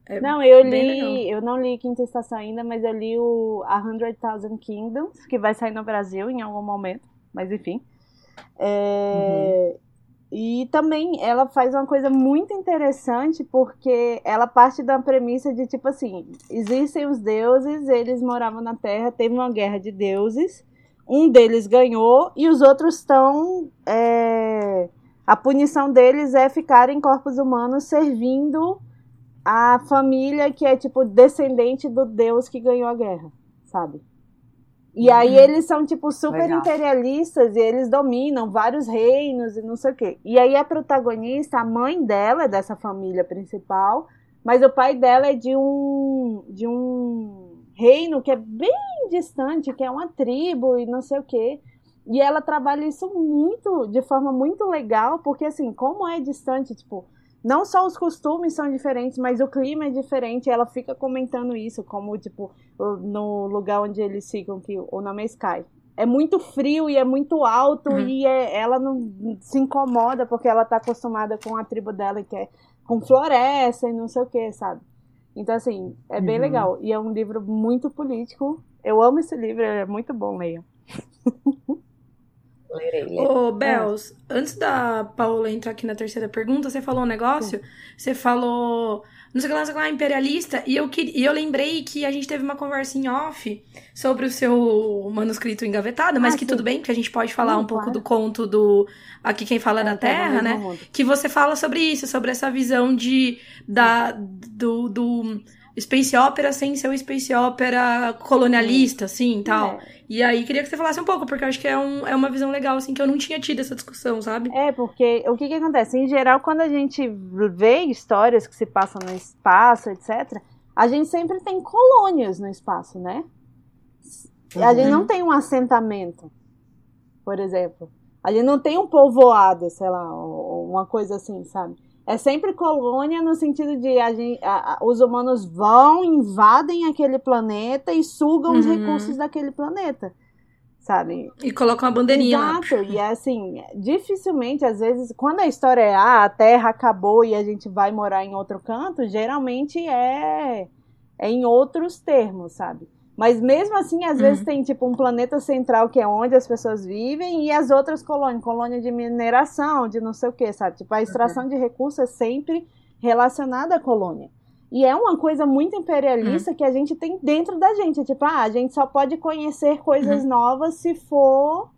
é Não, eu bem li, eu não li Quinta Estação ainda, mas eu li o A Hundred Thousand Kingdoms, que vai sair no Brasil em algum momento, mas enfim. É, E também ela faz uma coisa muito interessante, porque ela parte da premissa de tipo assim: existem os deuses, eles moravam na Terra, teve uma guerra de deuses, um deles ganhou e os outros estão. é, A punição deles é ficar em corpos humanos servindo a família que é tipo descendente do deus que ganhou a guerra, sabe? E aí eles são tipo super Legal. imperialistas e eles dominam vários reinos e não sei o quê. E aí a protagonista, a mãe dela é dessa família principal, mas o pai dela é de um de um reino que é bem distante, que é uma tribo e não sei o quê. E ela trabalha isso muito, de forma muito legal, porque assim, como é distante, tipo, não só os costumes são diferentes, mas o clima é diferente. Ela fica comentando isso, como, tipo, no lugar onde eles ficam, que o nome é Sky. É muito frio e é muito alto, Uhum. e é- ela não se incomoda porque ela tá acostumada com a tribo dela, que é com floresta e não sei o que, sabe? Então, assim, é bem Uhum. legal. E é um livro muito político. Eu amo esse livro, é muito bom, leiam. Lerei, lerei. Ô, Bels, antes da Paula entrar aqui na terceira pergunta, você falou um negócio, você falou, não sei o que lá, sei lá, imperialista, e eu, que- e eu lembrei que a gente teve uma conversa em off sobre o seu manuscrito engavetado, mas Ah, que sim. tudo bem, porque a gente pode falar Não, um pouco claro. do conto do Aqui Quem Fala é da É, tá no Terra, né? mundo. que você fala sobre isso, sobre essa visão de da do, do space opera sem ser o space opera colonialista, assim, tal. É. E aí queria que você falasse um pouco, porque eu acho que é, um, é uma visão legal, assim, que eu não tinha tido essa discussão, sabe? É, porque o que, que acontece? Em geral, quando a gente vê histórias que se passam no espaço, etc., a gente sempre tem colônias no espaço, né? A gente não tem um assentamento, por exemplo. A gente não tem um povoado, sei lá, uma coisa assim, sabe? É sempre colônia no sentido de a gente, a- a- os humanos vão, invadem aquele planeta e sugam os Uhum. recursos daquele planeta, sabe? E coloca uma bandeirinha lá. Exato, e é assim, dificilmente, às vezes, quando a história é ah, a Terra acabou e a gente vai morar em outro canto, geralmente é, é em outros termos, sabe? Mas mesmo assim, às Uhum. vezes tem tipo um planeta central que é onde as pessoas vivem e as outras colônias, colônia de mineração, de não sei o que, sabe? Tipo, a extração de recursos é sempre relacionada à colônia. E é uma coisa muito imperialista que a gente tem dentro da gente. Tipo, ah, a gente só pode conhecer coisas novas se for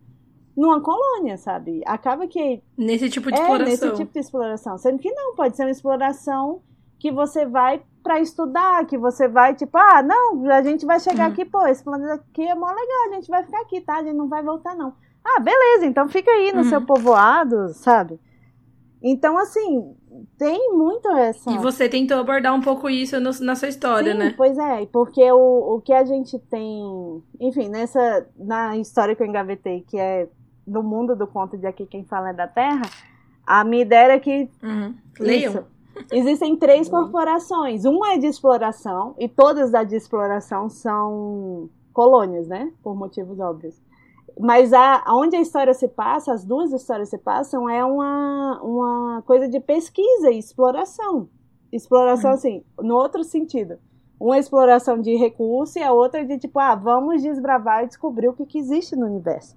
numa colônia, sabe? Acaba que Nesse tipo de é exploração. nesse tipo de exploração. Sendo que não, pode ser uma exploração que você vai pra estudar, que você vai, tipo, ah, não, a gente vai chegar Uhum. aqui, pô, esse planeta aqui é mó legal, a gente vai ficar aqui, tá? A gente não vai voltar, não. Ah, beleza, então fica aí no Uhum. seu povoado, sabe? Então, assim, tem muito essa. E você tentou abordar um pouco isso no- na sua história, Sim, né? Pois é, porque o, o que a gente tem, enfim, nessa na história que eu engavetei, que é no mundo do conto de aqui quem fala é da Terra, a minha ideia era que Uhum. Leiam. isso, existem três corporações, uma é de exploração e todas da de exploração são colônias, né? Por motivos óbvios. Mas a, onde a história se passa, as duas histórias se passam, é uma, uma coisa de pesquisa e exploração. Exploração, Uhum. assim, no outro sentido. Uma exploração de recurso e a outra de tipo, ah, vamos desbravar e descobrir o que, que existe no universo.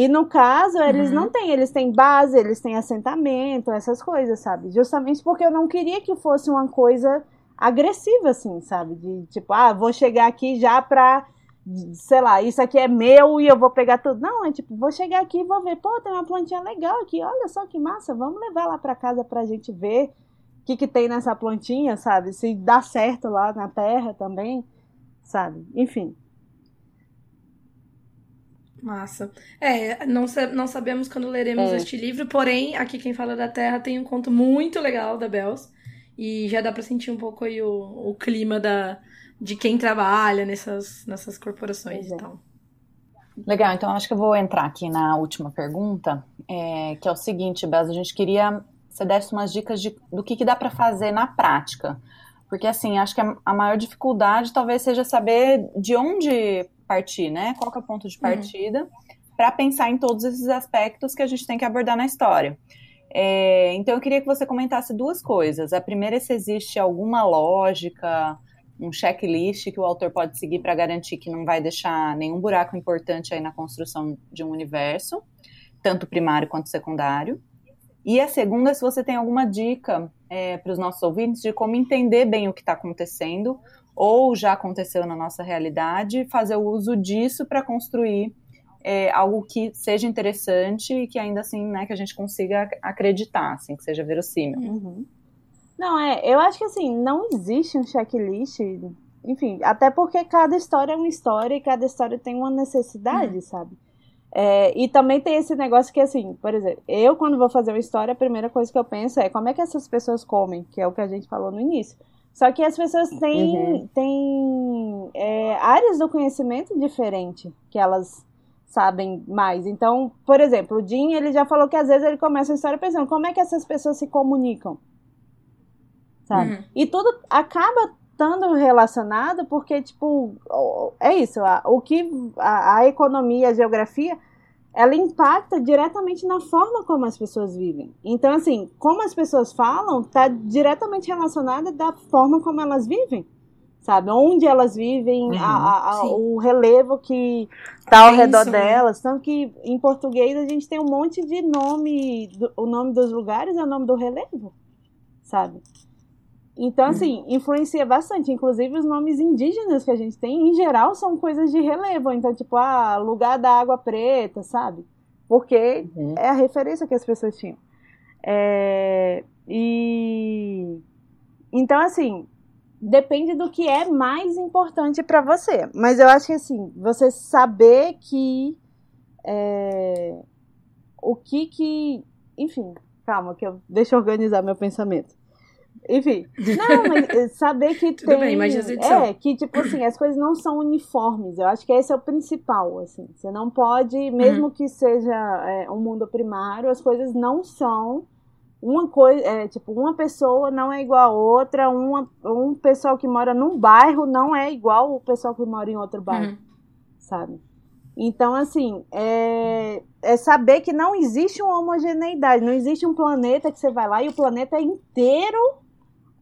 E no caso, eles Uhum. não têm, eles têm base, eles têm assentamento, essas coisas, sabe? Justamente porque eu não queria que fosse uma coisa agressiva, assim, sabe? De tipo, ah, vou chegar aqui já pra sei lá, isso aqui é meu e eu vou pegar tudo. Não, é tipo, vou chegar aqui e vou ver, pô, tem uma plantinha legal aqui, olha só que massa, vamos levar lá para casa pra gente ver o que, que tem nessa plantinha, sabe? Se dá certo lá na terra também, sabe? Enfim. Massa. É, não, não sabemos quando leremos é. este livro, porém, aqui quem fala da Terra tem um conto muito legal da Bells. E já dá para sentir um pouco aí o, o clima da, de quem trabalha nessas, nessas corporações é. e tal. Legal, então acho que eu vou entrar aqui na última pergunta, é, que é o seguinte, Bells, a gente queria que você desse umas dicas de, do que, que dá para fazer na prática. Porque, assim, acho que a, a maior dificuldade talvez seja saber de onde partir, né? Qual é o ponto de uhum. partida uhum. para pensar em todos esses aspectos que a gente tem que abordar na história. É, então eu queria que você comentasse duas coisas. A primeira é se existe alguma lógica, um checklist que o autor pode seguir para garantir que não vai deixar nenhum buraco importante aí na construção de um universo, tanto primário quanto secundário. E a segunda, se você tem alguma dica é, para os nossos ouvintes de como entender bem o que está acontecendo, ou já aconteceu na nossa realidade, fazer o uso disso para construir é, algo que seja interessante e que ainda assim, né, que a gente consiga acreditar, assim, que seja verossímil. Uhum. Não, é, eu acho que assim, não existe um checklist, enfim, até porque cada história é uma história e cada história tem uma necessidade, uhum. sabe? É, e também tem esse negócio que, assim, por exemplo, eu quando vou fazer uma história, a primeira coisa que eu penso é como é que essas pessoas comem, que é o que a gente falou no início. Só que as pessoas têm, uhum. têm é, áreas do conhecimento diferente que elas sabem mais. Então, por exemplo, o Jim, ele já falou que às vezes ele começa a história pensando como é que essas pessoas se comunicam. Sabe? Uhum. E tudo acaba estando relacionado porque, tipo, é isso, o que a, a economia, a geografia ela impacta diretamente na forma como as pessoas vivem. Então, assim, como as pessoas falam está diretamente relacionada da forma como elas vivem, sabe? Onde elas vivem, uhum, a, a, o relevo que está ao é redor isso, né? delas. Tanto que em português a gente tem um monte de nome, do, o nome dos lugares é o nome do relevo, sabe? Então, uhum. assim, influencia bastante. Inclusive, os nomes indígenas que a gente tem, em geral, são coisas de relevo. Então, tipo, ah, lugar da água preta, sabe? Porque uhum. é a referência que as pessoas tinham. É... E. Então, assim, depende do que é mais importante para você. Mas eu acho que, assim, você saber que. É... O que que. Enfim, calma, que eu... deixa eu organizar meu pensamento. Enfim. Não, mas eh, saber que Tudo tem. Bem, mas é, que, tipo assim, as coisas não são uniformes. Eu acho que esse é o principal, assim. Você não pode, mesmo uhum. que seja é, um mundo primário, as coisas não são uma coisa, é, tipo, uma pessoa não é igual a outra, uma, um pessoal que mora num bairro não é igual o pessoal que mora em outro bairro, uhum. sabe? Então, assim, é, é, saber que não existe uma homogeneidade, não existe um planeta que você vai lá e o planeta é inteiro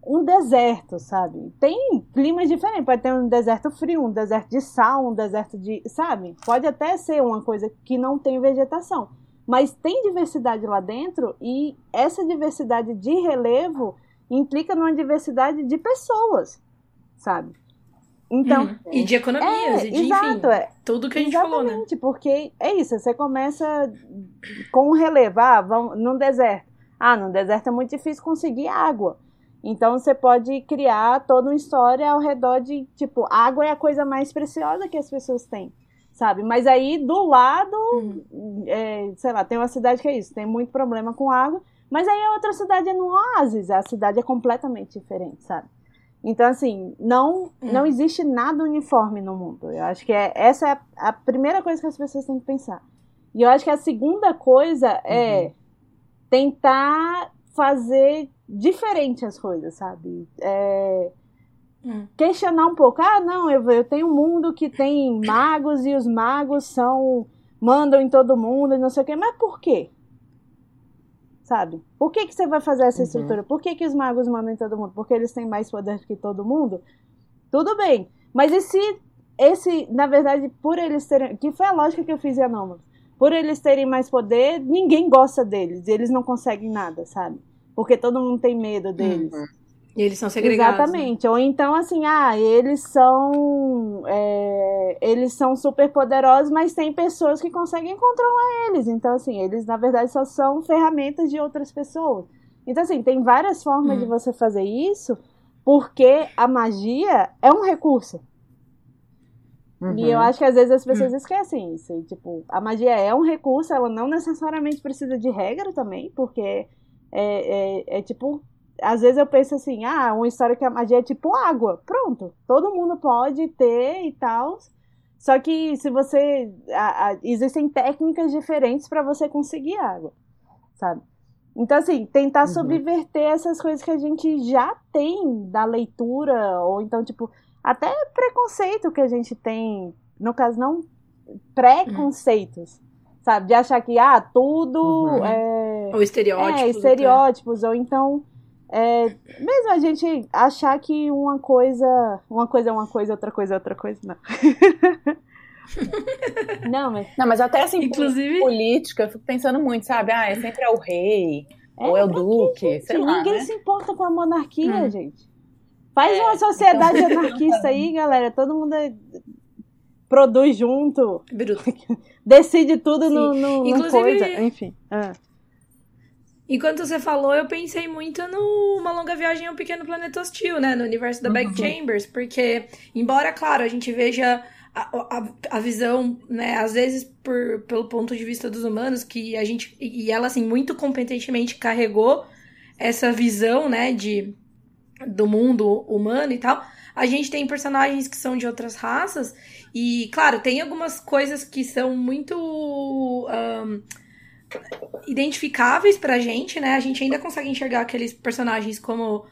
um deserto, sabe? Tem climas diferentes, pode ter um deserto frio, um deserto de sal, um deserto de, sabe? Pode até ser uma coisa que não tem vegetação, mas tem diversidade lá dentro e essa diversidade de relevo implica numa diversidade de pessoas, sabe? Então, hum, e de economias, é, e de exato, enfim, é, tudo que a gente falou, né? Exatamente, porque é isso, você começa com um relevo, ah, vamos, num deserto. Ah, no deserto é muito difícil conseguir água. Então você pode criar toda uma história ao redor de, tipo, água é a coisa mais preciosa que as pessoas têm, sabe? Mas aí do lado, uhum. é, sei lá, tem uma cidade que é isso, tem muito problema com água, mas aí a outra cidade é no oásis, a cidade é completamente diferente, sabe? Então, assim, não, uhum. não existe nada uniforme no mundo. Eu acho que é, essa é a, a, primeira coisa que as pessoas têm que pensar. E eu acho que a segunda coisa é uhum. tentar fazer diferente as coisas, sabe? É, hum. Questionar um pouco. Ah, não, eu, eu tenho um mundo que tem magos e os magos são mandam em todo mundo e não sei o quê. Mas por quê? Sabe? Por que, que você vai fazer essa uhum. estrutura? Por que, que os magos mandam em todo mundo? Porque eles têm mais poder que todo mundo? Tudo bem. Mas e se esse, na verdade, por eles terem. Que foi a lógica que eu fiz em Anômalos. Por eles terem mais poder, ninguém gosta deles. Eles não conseguem nada, sabe? porque todo mundo tem medo deles. Uhum. E eles são segregados. Né? Exatamente. Né? Ou então, assim, ah, eles são. É, eles são super poderosos, mas tem pessoas que conseguem controlar eles. Então, assim, eles, na verdade, só são ferramentas de outras pessoas. Então, assim, tem várias formas hum. de você fazer isso, porque a magia é um recurso. Uhum. E eu acho que às vezes as pessoas uhum. esquecem isso. E, tipo, a magia é um recurso, ela não necessariamente precisa de regra também, porque é, é, é tipo às vezes eu penso assim, ah, uma história que a magia é tipo água. Pronto, todo mundo pode ter e tal. Só que se você. A, a, existem técnicas diferentes para você conseguir água, sabe? Então, assim, tentar uhum. subverter essas coisas que a gente já tem da leitura, ou então, tipo, até preconceito que a gente tem, no caso, não preconceitos, uhum. sabe? De achar que, ah, tudo. Uhum. É, ou estereótipos. É, estereótipos, ou então é, mesmo a gente achar que uma coisa, uma coisa é uma coisa, outra coisa é outra coisa, não. não, mas... Não, mas até assim, Inclusive... política, eu fico pensando muito, sabe? Ah, é sempre é o rei, é, ou é o duque, gente, sei lá, Ninguém né? se importa com a monarquia, hum. gente. Faz é, uma sociedade então... anarquista aí, galera. Todo mundo é... produz junto. Bruto. Decide tudo no, no, Inclusive... coisa. Enfim. Ah. Enquanto você falou, eu pensei muito no Uma Longa Viagem a um Pequeno Planeta Hostil, né? No universo da Back uhum. Chambers, porque, embora, claro, a gente veja a, a, a, visão, né, às vezes por, pelo ponto de vista dos humanos, que a gente, e ela, assim, muito competentemente carregou essa visão, né, de, do mundo humano e tal, a gente tem personagens que são de outras raças, e, claro, tem algumas coisas que são muito... Um, identificáveis pra gente, né? A gente ainda consegue enxergar aqueles personagens como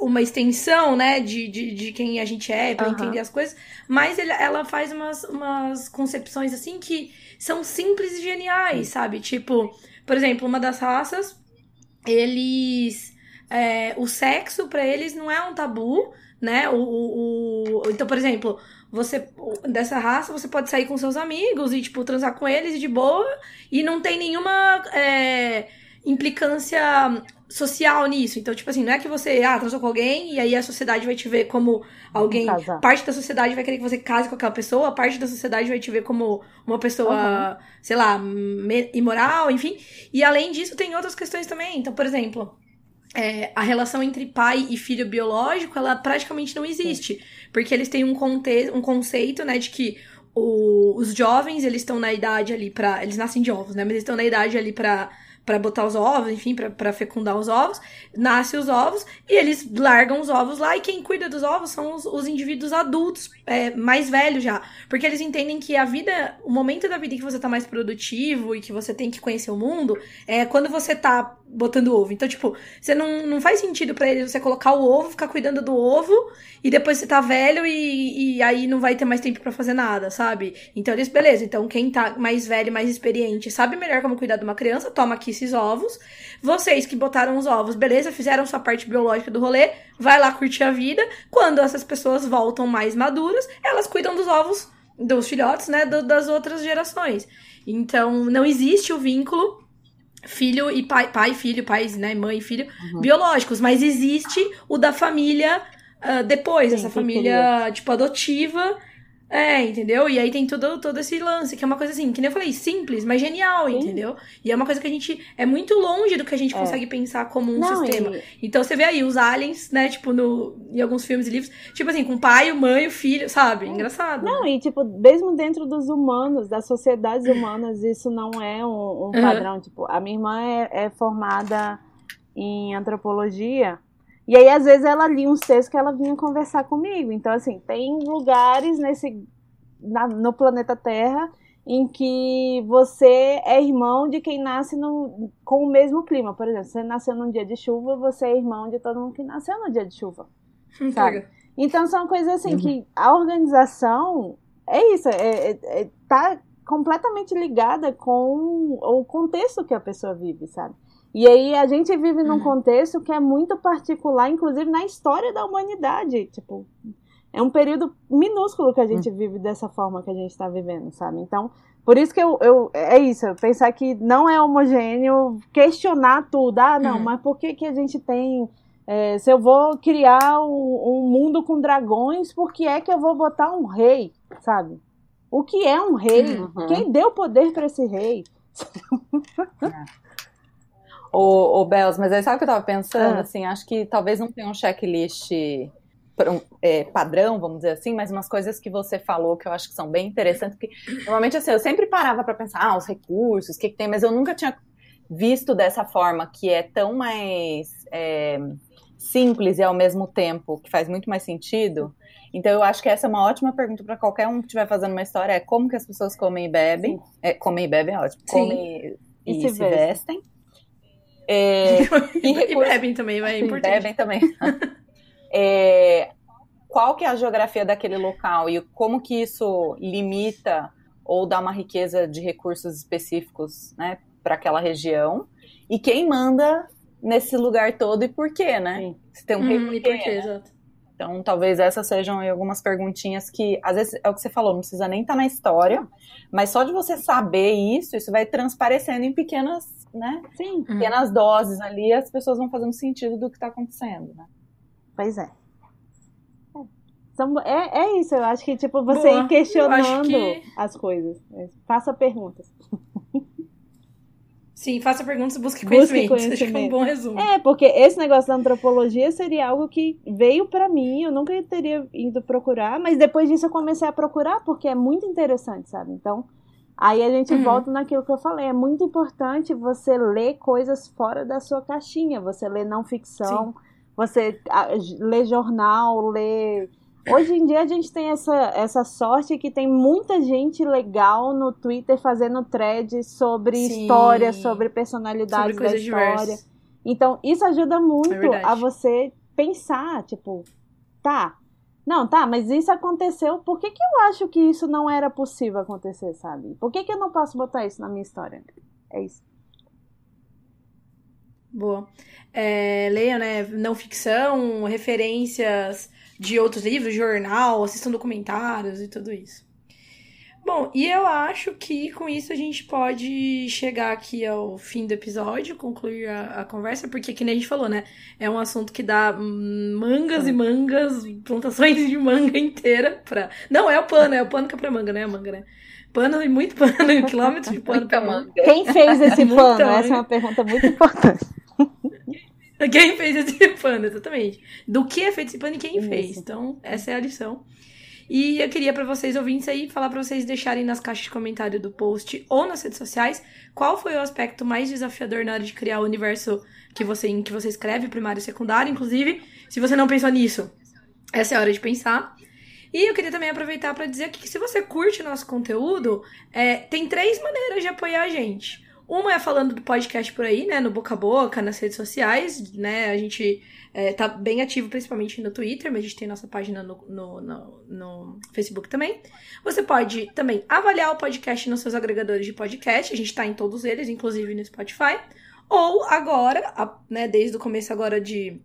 uma extensão, né, de, de, de quem a gente é, pra uhum. entender as coisas, mas ele, ela faz umas, umas concepções, assim, que são simples e geniais, sabe? Tipo, por exemplo, uma das raças, eles... É, o sexo para eles não é um tabu, né? O, o, o, então, por exemplo, você dessa raça você pode sair com seus amigos e tipo transar com eles de boa e não tem nenhuma é, implicância social nisso. Então, tipo assim, não é que você ah, transou com alguém e aí a sociedade vai te ver como alguém. Parte da sociedade vai querer que você case com aquela pessoa, parte da sociedade vai te ver como uma pessoa, uhum. sei lá, imoral, enfim. E além disso, tem outras questões também. Então, por exemplo. É, a relação entre pai e filho biológico, ela praticamente não existe. Porque eles têm um, conte um conceito, né, de que o, os jovens, eles estão na idade ali para Eles nascem de ovos, né? Mas eles estão na idade ali para para botar os ovos, enfim, para fecundar os ovos, nasce os ovos e eles largam os ovos lá e quem cuida dos ovos são os, os indivíduos adultos, é, mais velhos já, porque eles entendem que a vida, o momento da vida que você tá mais produtivo e que você tem que conhecer o mundo é quando você tá botando ovo. Então, tipo, você não, não faz sentido para eles você colocar o ovo, ficar cuidando do ovo e depois você tá velho e, e aí não vai ter mais tempo para fazer nada, sabe? Então eles, beleza, então quem tá mais velho, mais experiente, sabe melhor como cuidar de uma criança, toma aqui esses ovos. Vocês que botaram os ovos, beleza, fizeram sua parte biológica do rolê, vai lá curtir a vida. Quando essas pessoas voltam mais maduras, elas cuidam dos ovos dos filhotes, né, do, das outras gerações. Então, não existe o vínculo filho e pai, pai, filho, pais, né, mãe e filho uhum. biológicos, mas existe o da família uh, depois, Sim, essa família, tipo, adotiva, é, entendeu? E aí tem todo, todo esse lance, que é uma coisa assim, que nem eu falei, simples, mas genial, Sim. entendeu? E é uma coisa que a gente. É muito longe do que a gente é. consegue pensar como um Não, sistema. E... Então você vê aí os aliens, né? Tipo, no, em alguns filmes e livros, tipo assim, com o pai, o mãe, o filho, sabe? É. Engraçado. Não, e tipo, mesmo dentro dos humanos, das sociedades humanas, isso não é um, um padrão. Uhum. Tipo, a minha irmã é, é formada em antropologia. E aí, às vezes, ela lia uns textos que ela vinha conversar comigo. Então, assim, tem lugares nesse na, no planeta Terra em que você é irmão de quem nasce no, com o mesmo clima. Por exemplo, você nasceu num dia de chuva, você é irmão de todo mundo que nasceu no dia de chuva. Sabe? Então são coisas assim uhum. que a organização é isso, é, é, é, tá completamente ligada com o contexto que a pessoa vive, sabe? E aí a gente vive num uhum. contexto que é muito particular, inclusive na história da humanidade. Tipo, é um período minúsculo que a gente uhum. vive dessa forma que a gente está vivendo, sabe? Então, por isso que eu, eu é isso, pensar que não é homogêneo, questionar tudo. Ah, não, uhum. mas por que, que a gente tem É, se eu vou criar um, um, mundo com dragões, por que é que eu vou botar um rei, sabe? O que é um rei? Uhum. Quem deu poder para esse rei? É. O, o Bells, mas aí sabe o que eu tava pensando? Ah. Assim, acho que talvez não tenha um checklist é, padrão, vamos dizer assim, mas umas coisas que você falou que eu acho que são bem interessantes, porque normalmente assim, eu sempre parava para pensar, ah, os recursos, o que, que, tem, mas eu nunca tinha visto dessa forma, que é tão mais é, simples e ao mesmo tempo que faz muito mais sentido. Então eu acho que essa é uma ótima pergunta para qualquer um que estiver fazendo uma história, é como que as pessoas comem e bebem, é, comem e bebem é ótimo, Sim. comem e, e, se, se vestem. vestem. É, e, e, bebem também, vai é importante. Bebem também. é, qual que é a geografia daquele local e como que isso limita ou dá uma riqueza de recursos específicos, né, para aquela região e quem manda nesse lugar todo e por quê, né? Se tem um hum, e por quê, né? Então, talvez essas sejam algumas perguntinhas que, às vezes, é o que você falou, não precisa nem estar tá na história, mas só de você saber isso, isso vai transparecendo em pequenas, né? Sim. Pequenas doses ali, as pessoas vão fazendo sentido do que está acontecendo, né? Pois é. É, é isso, eu acho que, tipo, você Boa, ir questionando que... as coisas. Faça perguntas. Sim, faça perguntas e busque, busque conhecimento. conhecimento. Acho que é um bom resumo. É, porque esse negócio da antropologia seria algo que veio para mim, eu nunca teria ido procurar, mas depois disso eu comecei a procurar porque é muito interessante, sabe? Então, aí a gente uhum. volta naquilo que eu falei, é muito importante você ler coisas fora da sua caixinha, você lê não ficção, Sim. você lê jornal, lê Hoje em dia a gente tem essa, essa sorte que tem muita gente legal no Twitter fazendo threads sobre Sim. história, sobre personalidades sobre da história. Diversas. Então, isso ajuda muito é a você pensar, tipo, tá, não, tá, mas isso aconteceu, por que, que eu acho que isso não era possível acontecer, sabe? Por que, que eu não posso botar isso na minha história? É isso. Boa. É, leia, né? Não ficção, referências de outros livros, jornal, assistam documentários e tudo isso. Bom, e eu acho que com isso a gente pode chegar aqui ao fim do episódio, concluir a, a conversa, porque, que nem a gente falou, né? É um assunto que dá mangas é. e mangas, plantações de manga inteira pra. Não, é o pano, é o pano que é pra manga, né? A manga, né? Pano e muito pano, quilômetros de pano pra manga. Quem fez esse pano? Essa é uma pergunta muito importante. Quem fez esse pano, exatamente. Do que é feito esse pano e quem Isso. fez. Então, essa é a lição. E eu queria para vocês ouvintes aí falar para vocês deixarem nas caixas de comentário do post ou nas redes sociais qual foi o aspecto mais desafiador na hora de criar o universo que você em que você escreve, primário e secundário, inclusive, se você não pensou nisso, essa é a hora de pensar. E eu queria também aproveitar para dizer que se você curte nosso conteúdo, é, tem três maneiras de apoiar a gente. Uma é falando do podcast por aí, né? No boca a boca, nas redes sociais, né? A gente é, tá bem ativo, principalmente no Twitter, mas a gente tem nossa página no, no, no, no, Facebook também. Você pode também avaliar o podcast nos seus agregadores de podcast. A gente tá em todos eles, inclusive no Spotify. Ou agora, né, desde o começo agora de,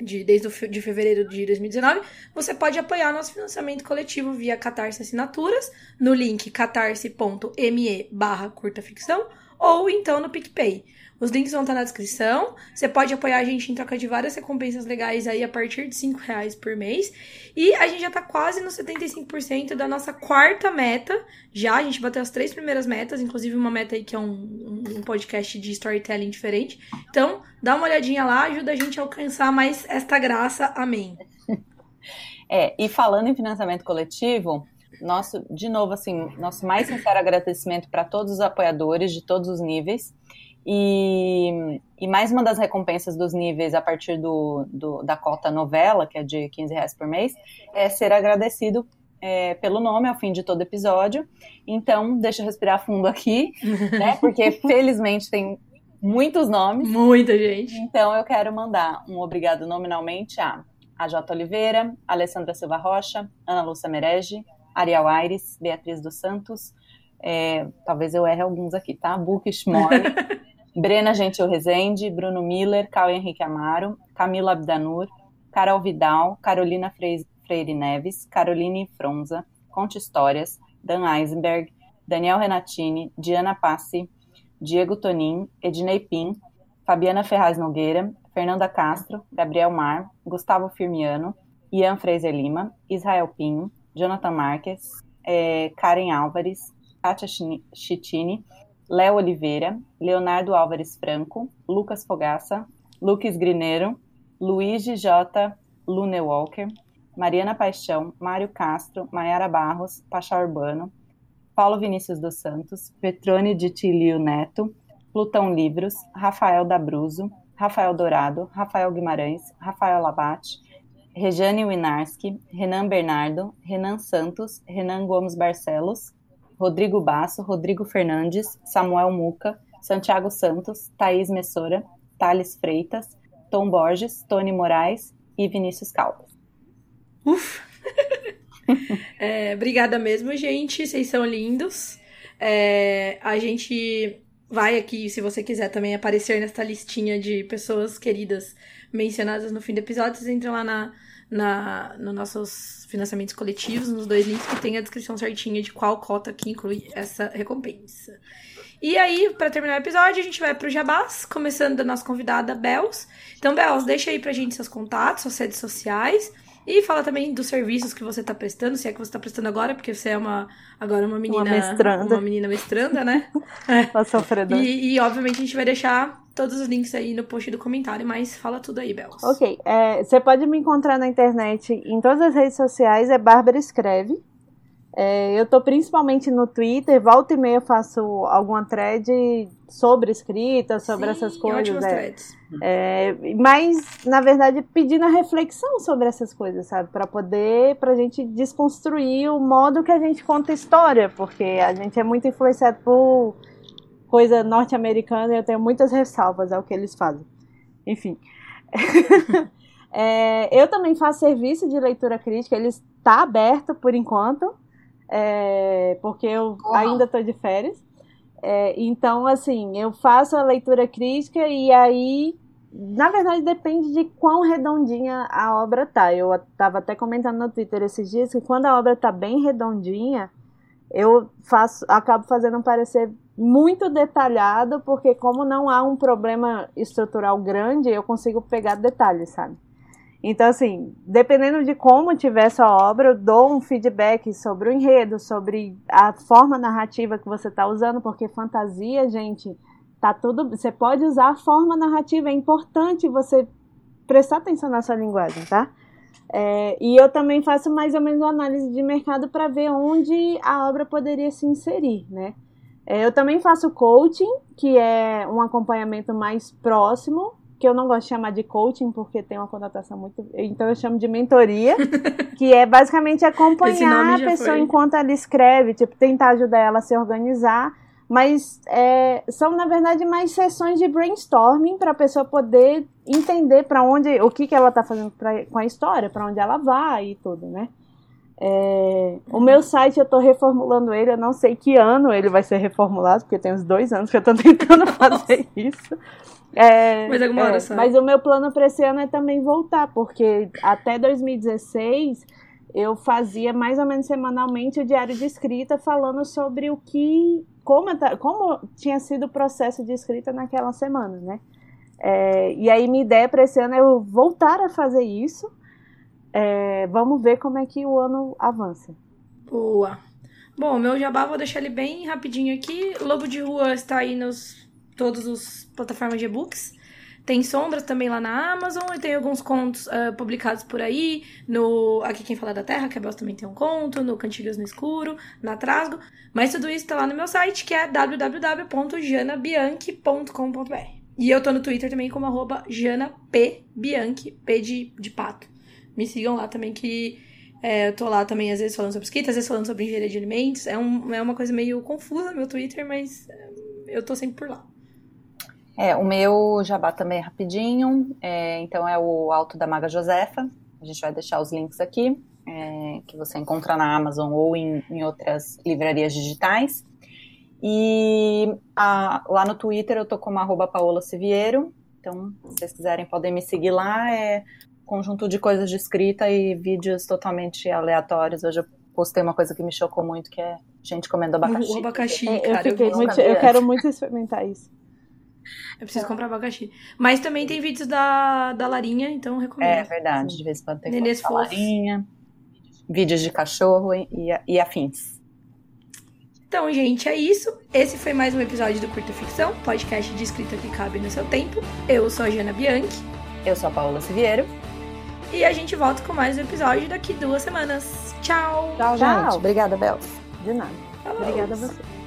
de desde o, de fevereiro de 2019, você pode apoiar nosso financiamento coletivo via Catarse Assinaturas, no link catarse.me barra curta ficção ou então no PicPay. Os links vão estar na descrição. Você pode apoiar a gente em troca de várias recompensas legais aí a partir de 5 reais por mês. E a gente já tá quase no 75% da nossa quarta meta. Já, a gente bateu as três primeiras metas, inclusive uma meta aí que é um, um podcast de storytelling diferente. Então, dá uma olhadinha lá, ajuda a gente a alcançar mais esta graça. Amém. É, e falando em financiamento coletivo, nosso, de novo, assim, nosso mais sincero agradecimento para todos os apoiadores de todos os níveis. E, e, mais uma das recompensas dos níveis a partir do, do, da cota novela, que é de 15 reais por mês, é ser agradecido é, pelo nome ao fim de todo episódio. Então, deixa eu respirar fundo aqui, né? Porque felizmente tem muitos nomes. Muita gente. Então, eu quero mandar um obrigado nominalmente a a J. Oliveira, Alessandra Silva Rocha, Ana Lúcia Merege, Ariel Aires, Beatriz dos Santos, é, talvez eu erre alguns aqui, tá? Book Schmore, Brena Gentil Rezende, Bruno Miller, Caio Henrique Amaro, Camila Abdanur, Carol Vidal, Carolina Freire Neves, Caroline Fronza, Conte Histórias, Dan Eisenberg, Daniel Renatini, Diana Passi, Diego Tonin, Ednei Pim, Fabiana Ferraz Nogueira, Fernanda Castro, Gabriel Mar, Gustavo Firmiano, Ian Fraser Lima, Israel Pinho, Jonathan Marques, é, Karen Álvares, Kátia Chitini, Léo Oliveira, Leonardo Álvares Franco, Lucas Fogaça, Lucas Grineiro, Luigi J. Lune Walker, Mariana Paixão, Mário Castro, Maiara Barros, Pachá Urbano, Paulo Vinícius dos Santos, Petrone de Tilio Neto, Plutão Livros, Rafael Dabruzo, Rafael Dourado, Rafael Guimarães, Rafael Labate, Rejane Winarski, Renan Bernardo, Renan Santos, Renan Gomes Barcelos, Rodrigo Basso, Rodrigo Fernandes, Samuel Muca, Santiago Santos, Thaís Messora, Thales Freitas, Tom Borges, Tony Moraes e Vinícius Caldas. Uf! é, obrigada mesmo, gente. Vocês são lindos. É, a gente vai aqui, se você quiser também aparecer nesta listinha de pessoas queridas mencionadas no fim do episódio, vocês entram lá na, na, nos nossos financiamentos coletivos, nos dois links que tem a descrição certinha de qual cota que inclui essa recompensa. E aí, para terminar o episódio, a gente vai pro Jabás, começando da nossa convidada Bels. Então, Bels, deixa aí pra gente seus contatos, suas redes sociais. E fala também dos serviços que você está prestando, se é que você está prestando agora, porque você é uma agora uma menina uma mestranda, uma menina mestranda né? uma sofredora. E, e, obviamente a gente vai deixar todos os links aí no post do comentário, mas fala tudo aí, Belos. Ok, é, você pode me encontrar na internet em todas as redes sociais, é Bárbara Escreve. É, eu tô principalmente no Twitter, volta e meia eu faço alguma thread sobre escrita, sobre Sim, essas coisas. É. É, mas, na verdade, pedindo a reflexão sobre essas coisas, sabe? Para poder, pra gente desconstruir o modo que a gente conta história, porque a gente é muito influenciado por coisa norte-americana e eu tenho muitas ressalvas ao que eles fazem. Enfim. é, eu também faço serviço de leitura crítica, ele está aberto por enquanto é, porque eu Uau. ainda estou de férias. É, então, assim, eu faço a leitura crítica e aí, na verdade, depende de quão redondinha a obra tá. Eu estava até comentando no Twitter esses dias que quando a obra tá bem redondinha, eu faço, acabo fazendo um parecer muito detalhado, porque como não há um problema estrutural grande, eu consigo pegar detalhes, sabe? Então, assim, dependendo de como tiver essa obra, eu dou um feedback sobre o enredo, sobre a forma narrativa que você está usando, porque fantasia, gente, tá tudo. Você pode usar a forma narrativa, é importante você prestar atenção na sua linguagem, tá? É, e eu também faço mais ou menos uma análise de mercado para ver onde a obra poderia se inserir, né? É, eu também faço coaching, que é um acompanhamento mais próximo, que eu não gosto de chamar de coaching porque tem uma conotação muito. Então eu chamo de mentoria, que é basicamente acompanhar a pessoa foi. enquanto ela escreve, tipo, tentar ajudar ela a se organizar. Mas é, são, na verdade, mais sessões de brainstorming para a pessoa poder entender para onde, o que, que ela está fazendo pra, com a história, para onde ela vai e tudo, né? É, o meu site eu estou reformulando ele, eu não sei que ano ele vai ser reformulado, porque tem uns dois anos que eu estou tentando fazer isso. É, mas alguma hora é, Mas o meu plano para esse ano é também voltar, porque até 2016 eu fazia mais ou menos semanalmente o diário de escrita falando sobre o que. como, como tinha sido o processo de escrita naquela semana, né? É, e aí minha ideia para esse ano é eu voltar a fazer isso. É, vamos ver como é que o ano avança. Boa. Bom, meu jabá vou deixar ele bem rapidinho aqui. Lobo de Rua está aí nos todos os plataformas de e-books. Tem sombras também lá na Amazon e tem alguns contos uh, publicados por aí. No Aqui Quem Fala da Terra, que a Bels também tem um conto, no Cantigas no Escuro, na Trasgo. Mas tudo isso tá lá no meu site, que é www.janabianchi.com.br. E eu tô no Twitter também como arroba janapbianchi, P de, de pato. Me sigam lá também que é, eu tô lá também às vezes falando sobre escrita, às vezes falando sobre engenharia de alimentos. É, um, é uma coisa meio confusa meu Twitter, mas é, eu tô sempre por lá. É, o meu jabá também é rapidinho, é, então é o Alto da Maga Josefa, a gente vai deixar os links aqui, é, que você encontra na Amazon ou em, em outras livrarias digitais. E a, lá no Twitter eu tô como arroba Paola Siviero, então se vocês quiserem podem me seguir lá, é conjunto de coisas de escrita e vídeos totalmente aleatórios. Hoje eu postei uma coisa que me chocou muito, que é gente comendo abacaxi. O abacaxi, é, eu, fiquei eu, muito, eu quero muito experimentar isso. Eu preciso comprar abacaxi. Mas também tem vídeos da, da Larinha, então recomendo. É verdade, de vez em quando tem Nenês foto da. Larinha, vídeos de cachorro e, e afins. Então, gente, é isso. Esse foi mais um episódio do Curta Ficção, podcast de escrita que cabe no seu tempo. Eu sou a Jana Bianchi Eu sou a Paola Siviero. e a gente volta com mais um episódio daqui duas semanas. Tchau! Tchau, Tchau. gente. Obrigada, Bel. De nada. Falou. Obrigada a você.